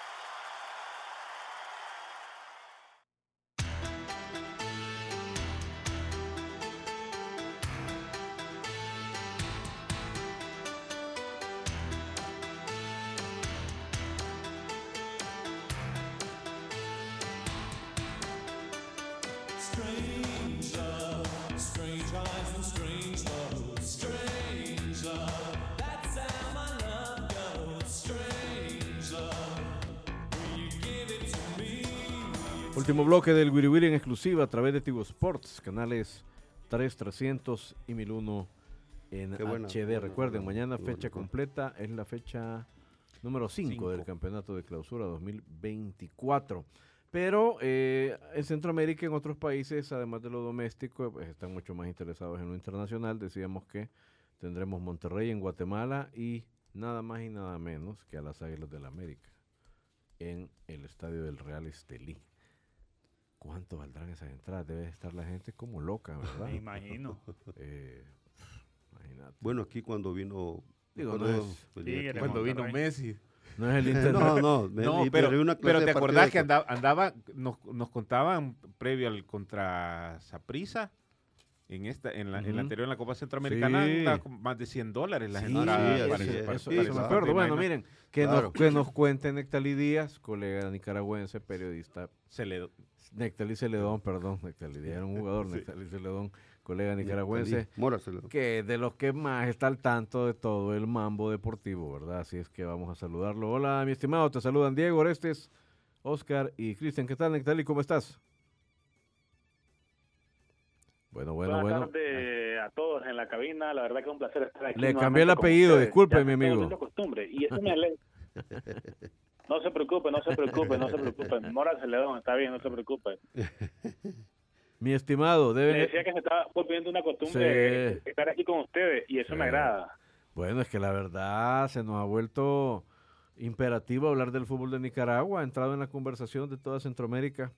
Último bloque del Wiri Wiri en exclusiva a través de Tigo Sports, canales 3, 300 y 1001 en buena, HD. buena, Recuerden, buena, mañana fecha completa es la fecha número 5 Cinco. del campeonato de clausura 2024. Pero eh, en Centroamérica y en otros países, además de lo doméstico, pues están mucho más interesados en lo internacional. Decíamos que tendremos Monterrey en Guatemala y nada más y nada menos que a las Águilas del América en el estadio del Real Estelí. ¿Cuánto valdrán esas entradas? Debe estar la gente como loca, ¿verdad? Me imagino. *laughs* Eh, imagínate. Bueno, aquí cuando vino... Digo, cuando no es- venía Cuando vino. Messi. No es el *laughs* Inter. No, *laughs* no, me- No, pero, vi una clase pero de te acordás que andaba, andaba nos, nos contaban previo al contra Saprissa, en esta, en la, en la anterior en la Copa Centroamericana, Sí. con más de 100 dólares las Sí, entradas sí, eso- Eso, me acuerdo. Bueno, miren, que, Claro. nos, que nos cuente Nectalí Díaz, colega nicaragüense, periodista. Se le, Nectalí Celedón, perdón, Nectalí era un jugador, Sí. Nectalí Celedón, colega nicaragüense. Le- que de los que más está al tanto de todo el mambo deportivo, ¿verdad? Así es que vamos a saludarlo. Hola, mi estimado, te saludan Diego Orestes, Oscar y Cristian. ¿Qué tal, Nectali? ¿Cómo estás? Bueno, bueno, Buenas bueno. tardes a todos en la cabina. La verdad que es un placer estar aquí. Le cambié el apellido, disculpe, mi amigo. haciendo costumbre y eso me alegra. *laughs* No se preocupe, no se preocupe, no se preocupe. *laughs* Mora Celedón, está bien, no se preocupe. Mi estimado, debe... decía que se estaba volviendo una costumbre Sí. estar aquí con ustedes y eso Sí. me agrada. Bueno, es que la verdad se nos ha vuelto imperativo hablar del fútbol de Nicaragua. Ha entrado en la conversación de toda Centroamérica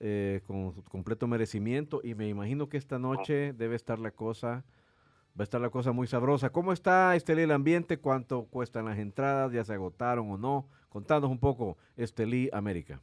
eh, con completo merecimiento y me imagino que esta noche debe estar la cosa, va a estar la cosa muy sabrosa. ¿Cómo está Estelí el ambiente? ¿Cuánto cuestan las entradas? ¿Ya se agotaron o no? Contanos un poco, Estelí América.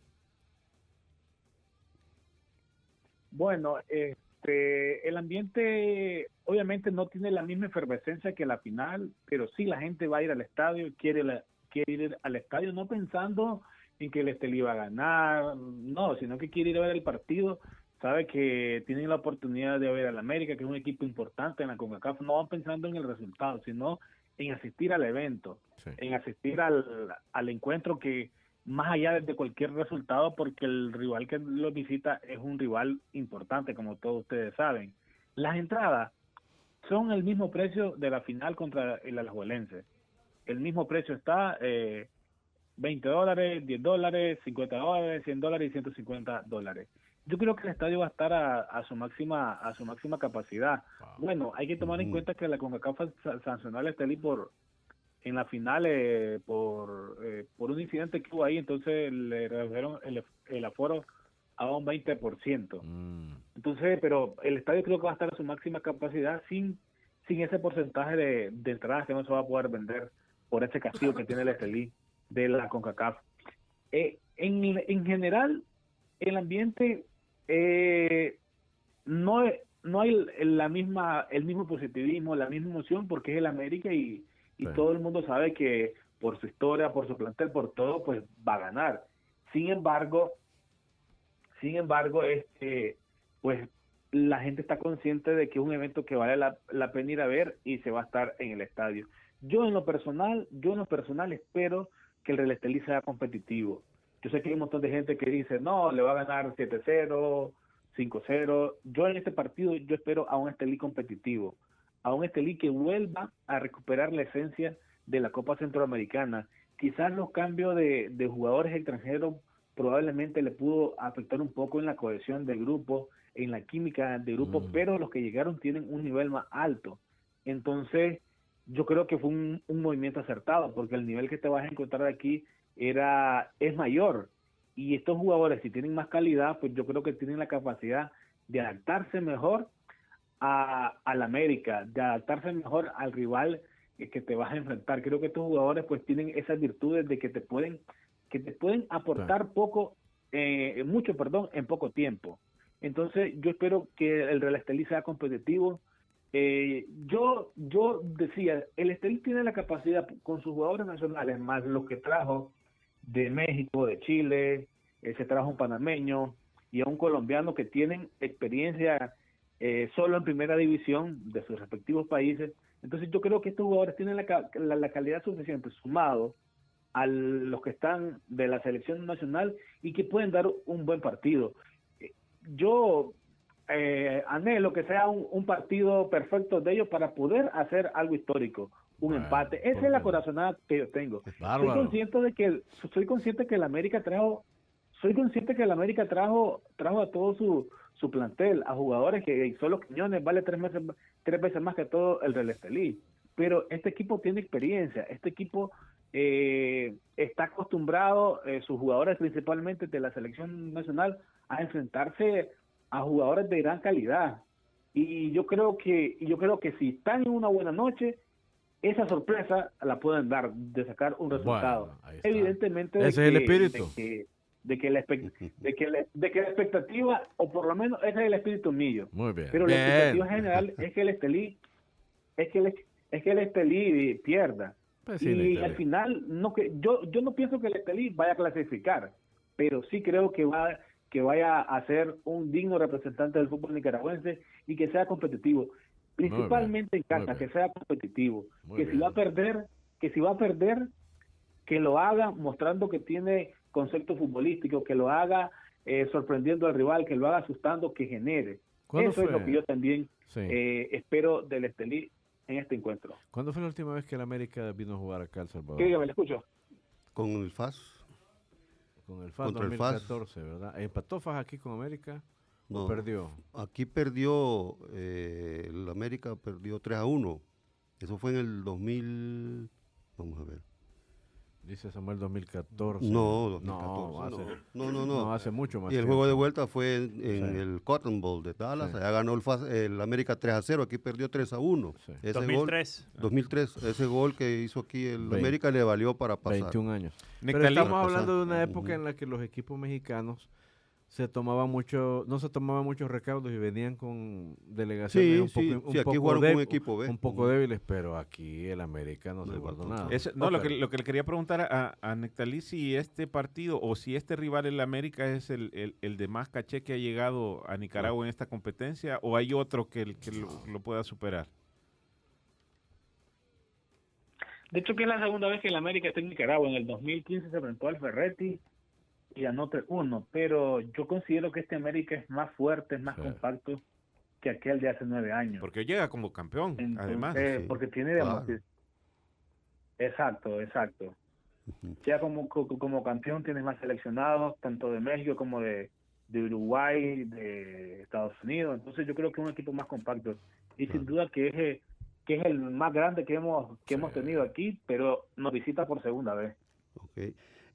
Bueno, este, el ambiente obviamente no tiene la misma efervescencia que la final, pero sí la gente va a ir al estadio, quiere, la- quiere ir al estadio no pensando en que el Estelí va a ganar, no, sino que quiere ir a ver el partido, sabe que tienen la oportunidad de ver al América, que es un equipo importante en la CONCACAF, no van pensando en el resultado, sino en asistir al evento, Sí. en asistir al, al encuentro que más allá de cualquier resultado, porque el rival que lo visita es un rival importante, como todos ustedes saben. Las entradas son el mismo precio de la final contra el Alajuelense. El mismo precio está eh, 20 dólares, 10 dólares, 50 dólares, 100 dólares y 150 dólares. Yo creo que el estadio va a estar a, a su máxima a su máxima capacidad. Bueno, hay que tomar en cuenta que la CONCACAF sa- sancionó al Estelí por en la final eh, por eh, por un incidente que hubo ahí, entonces le redujeron el, el aforo a un 20%. Mm, Entonces, pero el estadio creo que va a estar a su máxima capacidad sin sin ese porcentaje de, de entradas que no se va a poder vender por ese castigo que tiene el Estelí de la CONCACAF. Eh, en, en general, el ambiente eh, no, no hay el- la misma el mismo positivismo, la misma emoción porque es el América y, y Sí. todo el mundo sabe que por su historia, por su plantel, por todo, pues va a ganar. Sin embargo, sin embargo, este, pues la gente está consciente de que es un evento que vale la, la pena ir a ver y se va a estar en el estadio. Yo en lo personal, yo en lo personal espero que el Real Estelí sea competitivo. Yo sé que hay un montón de gente que dice, no, le va a ganar 7-0, 5-0. Yo en este partido, yo espero a un Estelí competitivo, a un Estelí que vuelva a recuperar la esencia de la Copa Centroamericana. Quizás los cambios de, de jugadores extranjeros probablemente le pudo afectar un poco en la cohesión del grupo, en la química del grupo, Mm. pero los que llegaron tienen un nivel más alto. Entonces, yo creo que fue un, un movimiento acertado, porque el nivel que te vas a encontrar aquí era es mayor. Y estos jugadores, si tienen más calidad, pues yo creo que tienen la capacidad de adaptarse mejor a, al América, de adaptarse mejor al rival que que te vas a enfrentar. Creo que estos jugadores pues tienen esas virtudes de que te pueden que te pueden aportar poco, eh, mucho, perdón, en poco tiempo. Entonces yo espero que el Real Estelí sea competitivo. Eh, yo yo decía, el Estelí tiene la capacidad con sus jugadores nacionales, más los que trajo de México, de Chile, eh, se trajo un panameño y a un colombiano que tienen experiencia eh, solo en primera división de sus respectivos países. Entonces yo creo que estos jugadores tienen la, la- calidad suficiente sumado a los que están de la selección nacional y que pueden dar un buen partido. Eh, Yo eh, anhelo que sea un partido perfecto de ellos para poder hacer algo histórico, un Bueno, empate. Esa es la corazonada que yo tengo. Soy consciente de que soy consciente que el América trajo soy consciente que el América trajo trajo a todo su, su plantel a jugadores que solo Quiñones vale tres meses tres veces más que todo el Real Estelí pero este equipo tiene experiencia este equipo eh, está acostumbrado eh, sus jugadores principalmente de la selección nacional a enfrentarse a jugadores de gran calidad y yo creo que y yo creo que si están en una buena noche esa sorpresa la pueden dar de sacar un resultado. Bueno, evidentemente de Ese es el que- espíritu. de que, de que la de que la, de que la expectativa o por lo menos ese es el espíritu mío. Muy bien. pero la expectativa general es que el Estelí es que el, es que el Estelí pierda. Pues sí, y al final no que yo yo no pienso que el Estelí vaya a clasificar pero sí creo que va que vaya a ser un digno representante del fútbol nicaragüense y que sea competitivo principalmente en casa que sea competitivo Muy que si va a perder que si va a perder que lo haga mostrando que tiene concepto futbolístico que lo haga eh, sorprendiendo al rival que lo haga asustando que genere ¿Cuándo eso es lo que yo también Sí. eh, espero del Estelí en este encuentro. ¿Cuándo fue la última vez que el América vino a jugar acá a El Salvador? ¿Qué dígame, le escucho? Con el FAS. Con el FAS Contra el FAS. 2014, ¿verdad? ¿Empató FAS aquí con América? ¿O No, perdió? Aquí perdió, eh, el América perdió 3 a 1. Eso fue en el 2000, vamos a ver. Dice Samuel 2014. No, No, 2014. hace, No, no, no. no, hace mucho más Y el tiempo. juego de vuelta fue en, en Sí. el Cotton Bowl de Dallas. Sí. Allá ganó el, el América 3 a 0. Aquí perdió 3 a 1. Sí. Ese 2003. Gol, 2003. Ese gol que hizo aquí el Veinte. América le valió para pasar. 21 años. Pero estamos hablando de una época Ujú. en la que los equipos mexicanos se tomaban mucho, no se tomaban muchos recaudos y venían con delegaciones Sí, un poco, sí, un sí, poco jugaron con deb- un equipo B. un poco Ujú. débiles, pero aquí el América no, No se guardó nada. No, lo que, lo que le quería preguntar a, a Nectalí si este partido o si este rival en la América es el, el- el de más caché que ha llegado a Nicaragua en esta competencia o hay otro que, que lo, lo pueda superar. De hecho, que es la segunda vez que el América está en Nicaragua. En el 2015 se enfrentó al Ferretti y ganó 3-1. Pero yo considero que este América es más fuerte, es más Sí. compacto que aquel de hace nueve años. Porque llega como campeón, Entonces, además. eh, sí, porque tiene claro. demo- Exacto, exacto. Ujú. Ya como, co- como campeón tienes más seleccionados, tanto de México como de, de Uruguay, de Estados Unidos. Entonces yo creo que es un equipo más compacto. Y sin duda que es, eh, que es el más grande que hemos, que hemos tenido aquí, pero nos visita por segunda vez.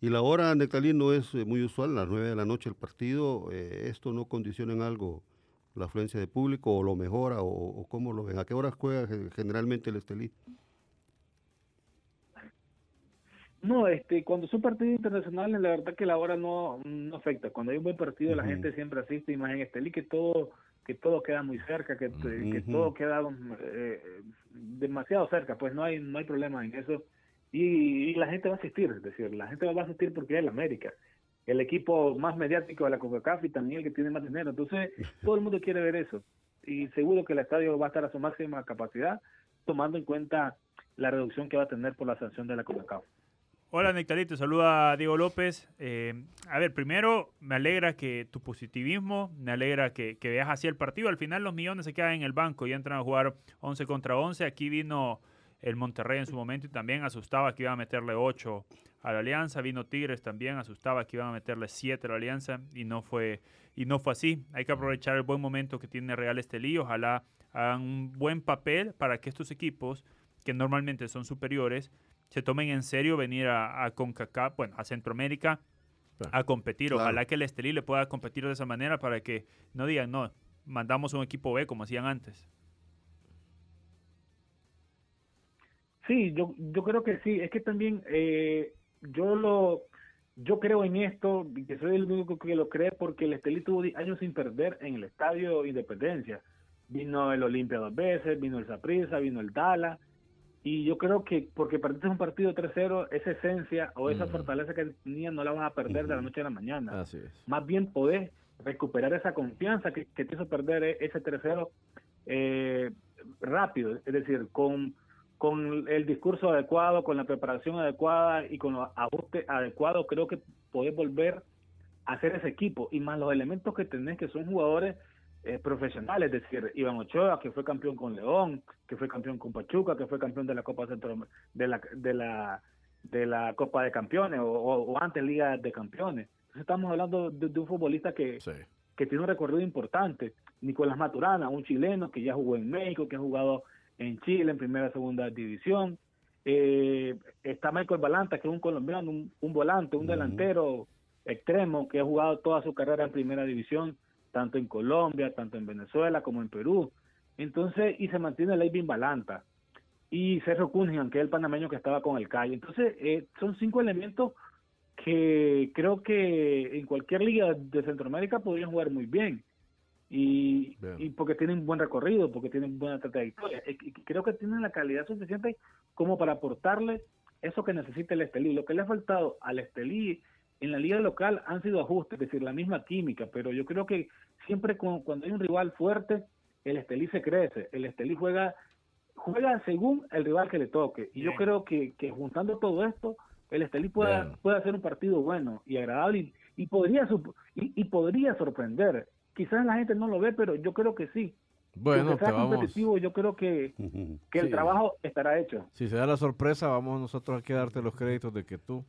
Y la hora, Nectalí, no es eh, muy usual, las 9 de la noche el partido. eh, ¿Esto no condiciona en algo la afluencia de público o lo mejora o, o cómo lo ven? ¿A qué horas juega ge- generalmente el Estelí? No, este, cuando son partidos internacionales, la verdad que la hora no, no afecta. Cuando hay un buen partido, la gente siempre asiste, y más en Estelí, que todo, que todo queda muy cerca, que, que Ujú. todo queda eh, demasiado cerca, pues no hay, no hay problema en eso. Y, y la gente va a asistir, es decir, la gente va a asistir porque es el América, el equipo más mediático de la CONCACAF y también el que tiene más dinero. Entonces, *laughs* todo el mundo quiere ver eso. Y seguro que el estadio va a estar a su máxima capacidad, tomando en cuenta la reducción que va a tener por la sanción de la CONCACAF. Hola, Nectalí, te saluda Diego López. Eh, a ver, primero, me alegra que tu positivismo, me alegra que, que veas así el partido. Al final los millones se quedan en el banco y entran a jugar 11 contra 11. Aquí vino el Monterrey en su momento y también asustaba que iban a meterle 8 a la Alianza. Vino Tigres también, asustaba que iban a meterle 7 a la Alianza y no fue, y no fue así. Hay que aprovechar el buen momento que tiene Real Estelí. Ojalá hagan un buen papel para que estos equipos, que normalmente son superiores, se tomen en serio venir a, a CONCACAF, bueno, a Centroamérica a competir. Claro. Ojalá que el Estelí le pueda competir de esa manera para que no digan, no, mandamos un equipo B como hacían antes. Sí, yo, yo creo que sí. Es que también eh, yo lo yo creo en esto, y que soy el único que lo cree porque el Estelí tuvo di- años sin perder en el Estadio Independencia. Vino el Olimpia dos veces, vino el Saprissa, vino el Dala. Y yo creo que porque perdiste un partido 3-0, esa esencia o esa fortaleza que tenía no la vas a perder de la noche a la mañana. Así es. Más bien podés, recuperar esa confianza que, que te hizo perder e- ese tercero eh, rápido, es decir, con, con el discurso adecuado, con la preparación adecuada y con los ajustes adecuados, creo que podés volver a hacer ese equipo y más los elementos que tenés que son jugadores eh, profesionales, es decir, Iván Ochoa, que fue campeón con León, que fue campeón con Pachuca, que fue campeón de la Copa Centro, de la, de la, de la Copa de Campeones o, o- o antes Liga de Campeones. Entonces estamos hablando de, de un futbolista que, que tiene un recorrido importante. Nicolás Maturana, un chileno que ya jugó en México, que ha jugado en Chile en primera segunda división. Eh, está Michael Balanta, que es un colombiano, un, un volante, un delantero extremo que ha jugado toda su carrera en primera división, tanto en Colombia, tanto en Venezuela como en Perú. Entonces, y se mantiene Leivin Balanta y Sergio Cunningham, que es el panameño que estaba con el Calle. Entonces, eh, son cinco elementos que creo que en cualquier liga de Centroamérica podrían jugar muy bien. Y, porque tienen buen recorrido, porque tienen buena trayectoria. Y- creo que tienen la calidad suficiente como para aportarle eso que necesita el Estelí. Lo que le ha faltado al Estelí en la liga local han sido ajustes, es decir, la misma química, pero yo creo que siempre con- cuando hay un rival fuerte, el Estelí se crece, el Estelí juega juega según el rival que le toque. Y yo creo que, que juntando todo esto, el Estelí pueda, Bien. puede hacer un partido bueno y agradable y, y podría y, y podría sorprender. Quizás la gente no lo ve, pero yo creo que sí. Bueno, sea vamos. competitivo, yo creo que, que el Sí. trabajo estará hecho. Si se da la sorpresa, vamos nosotros aquí a darte los créditos de que tú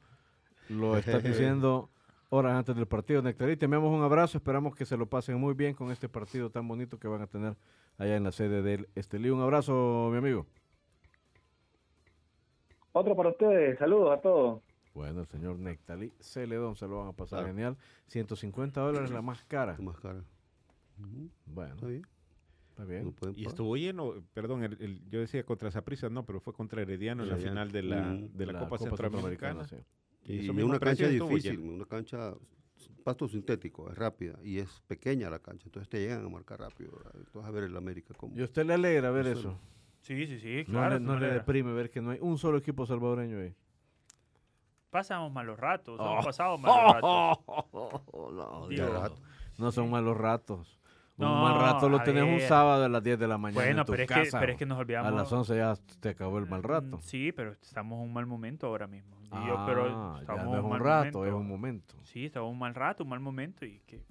lo *laughs* estás diciendo horas antes del partido. Nectarí, te enviamos un abrazo. Esperamos que se lo pasen muy bien con este partido tan bonito que van a tener allá en la sede del Estelí. Un abrazo, mi amigo. Otro para ustedes. Saludos a todos. Bueno, el señor Nectalí Celedón se lo van a pasar Claro. genial. 150 dólares la más cara. Más cara. Bueno, Está bien. está bien. No pueden Y estuvo lleno, perdón, el- el- yo decía contra Saprissa, no, pero fue contra Herediano en la final de la, de la, Copa, Centroamericana. sí. Y Y una cancha difícil, lleno. una cancha pasto sintético, es rápida y es pequeña la cancha, entonces te llegan a marcar rápido. vas a ver el América como ¿Y a usted le alegra ver Eso eso? Sí, sí, sí, No, claro. le, no le deprime ver que no hay un solo equipo salvadoreño ahí. Pasamos malos ratos, Oh. hemos pasado *laughs* malos ratos. *laughs* rato. No son malos ratos. Un No, mal rato lo tenés un ver. sábado a las 10 de la mañana Bueno, en tu pero es, que, casa. pero es que nos olvidamos. A las 11 ya te acabó el mal rato. Mm, Sí, pero estamos en un mal momento ahora mismo. Y Ah, yo, pero ya estamos no es un mal rato, momento. es un momento. Sí, estamos en un mal rato, un mal momento y que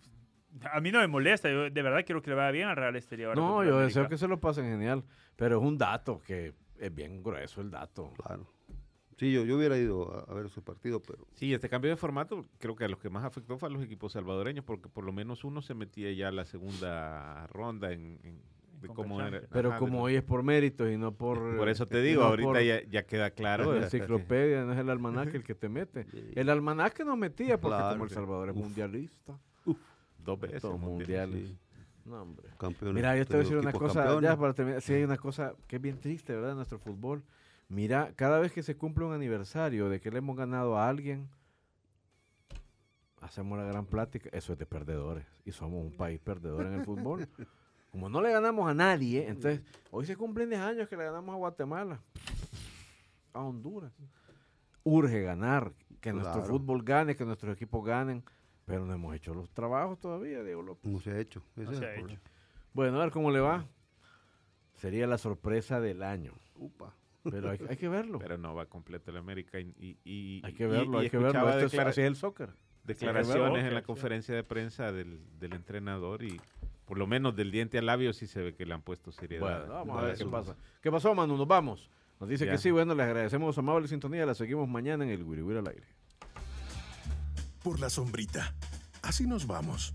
a mí no me molesta, yo de verdad quiero que le vaya bien al Real ahora No, yo América. deseo que se lo pasen genial, pero es un dato que es bien grueso el dato. Claro. Sí, yo, yo hubiera ido a, a ver ese partido, pero Sí, este cambio de formato creo que a los que más afectó fue a los equipos salvadoreños, porque por lo menos uno se metía ya a la segunda ronda en, en- de Conca cómo era. Champions. Pero Ajá, como de- hoy es por méritos y no por... Por eso te y digo, no ahorita por ya, ya queda claro. La enciclopedia, no es el almanaque el que te mete. *laughs* El almanaque nos metía porque Claro, como El. Salvador es Uf. mundialista. dos veces. Todos mundial. mundiales. sí, No, hombre. campeones. Mira, yo te voy a decir una cosa, campeones. ya para terminar, sí hay una cosa que es bien triste, ¿verdad? En nuestro fútbol. Mira, cada vez que se cumple un aniversario de que le hemos ganado a alguien, hacemos la gran plática. Eso es de perdedores. Y somos un país perdedor en el fútbol. *laughs* Como no le ganamos a nadie, entonces, hoy se cumplen 10 años que le ganamos a Guatemala, a Honduras. Urge ganar, que nuestro fútbol gane, que nuestros equipos ganen, pero no hemos hecho los trabajos todavía, Diego López. No se ha hecho. ese No es se ha hecho. Bueno, a ver cómo le va. Sería la sorpresa del año. Upa. Pero hay, hay que verlo. Pero no va completo el América. Y, y- y- hay que verlo, y hay que verlo. Esto es, declara- así es el soccer. declaraciones en la sí. conferencia de prensa del, del entrenador y por lo menos del diente al labio sí se ve que le han puesto seriedad. Bueno, vamos a ver qué pasa. ¿Qué pasó, Manu? Nos vamos. Nos dice Ya. que sí. Bueno, les agradecemos su amable sintonía. La seguimos mañana en el Wiri Wiri al aire. por la sombrita. Así nos vamos,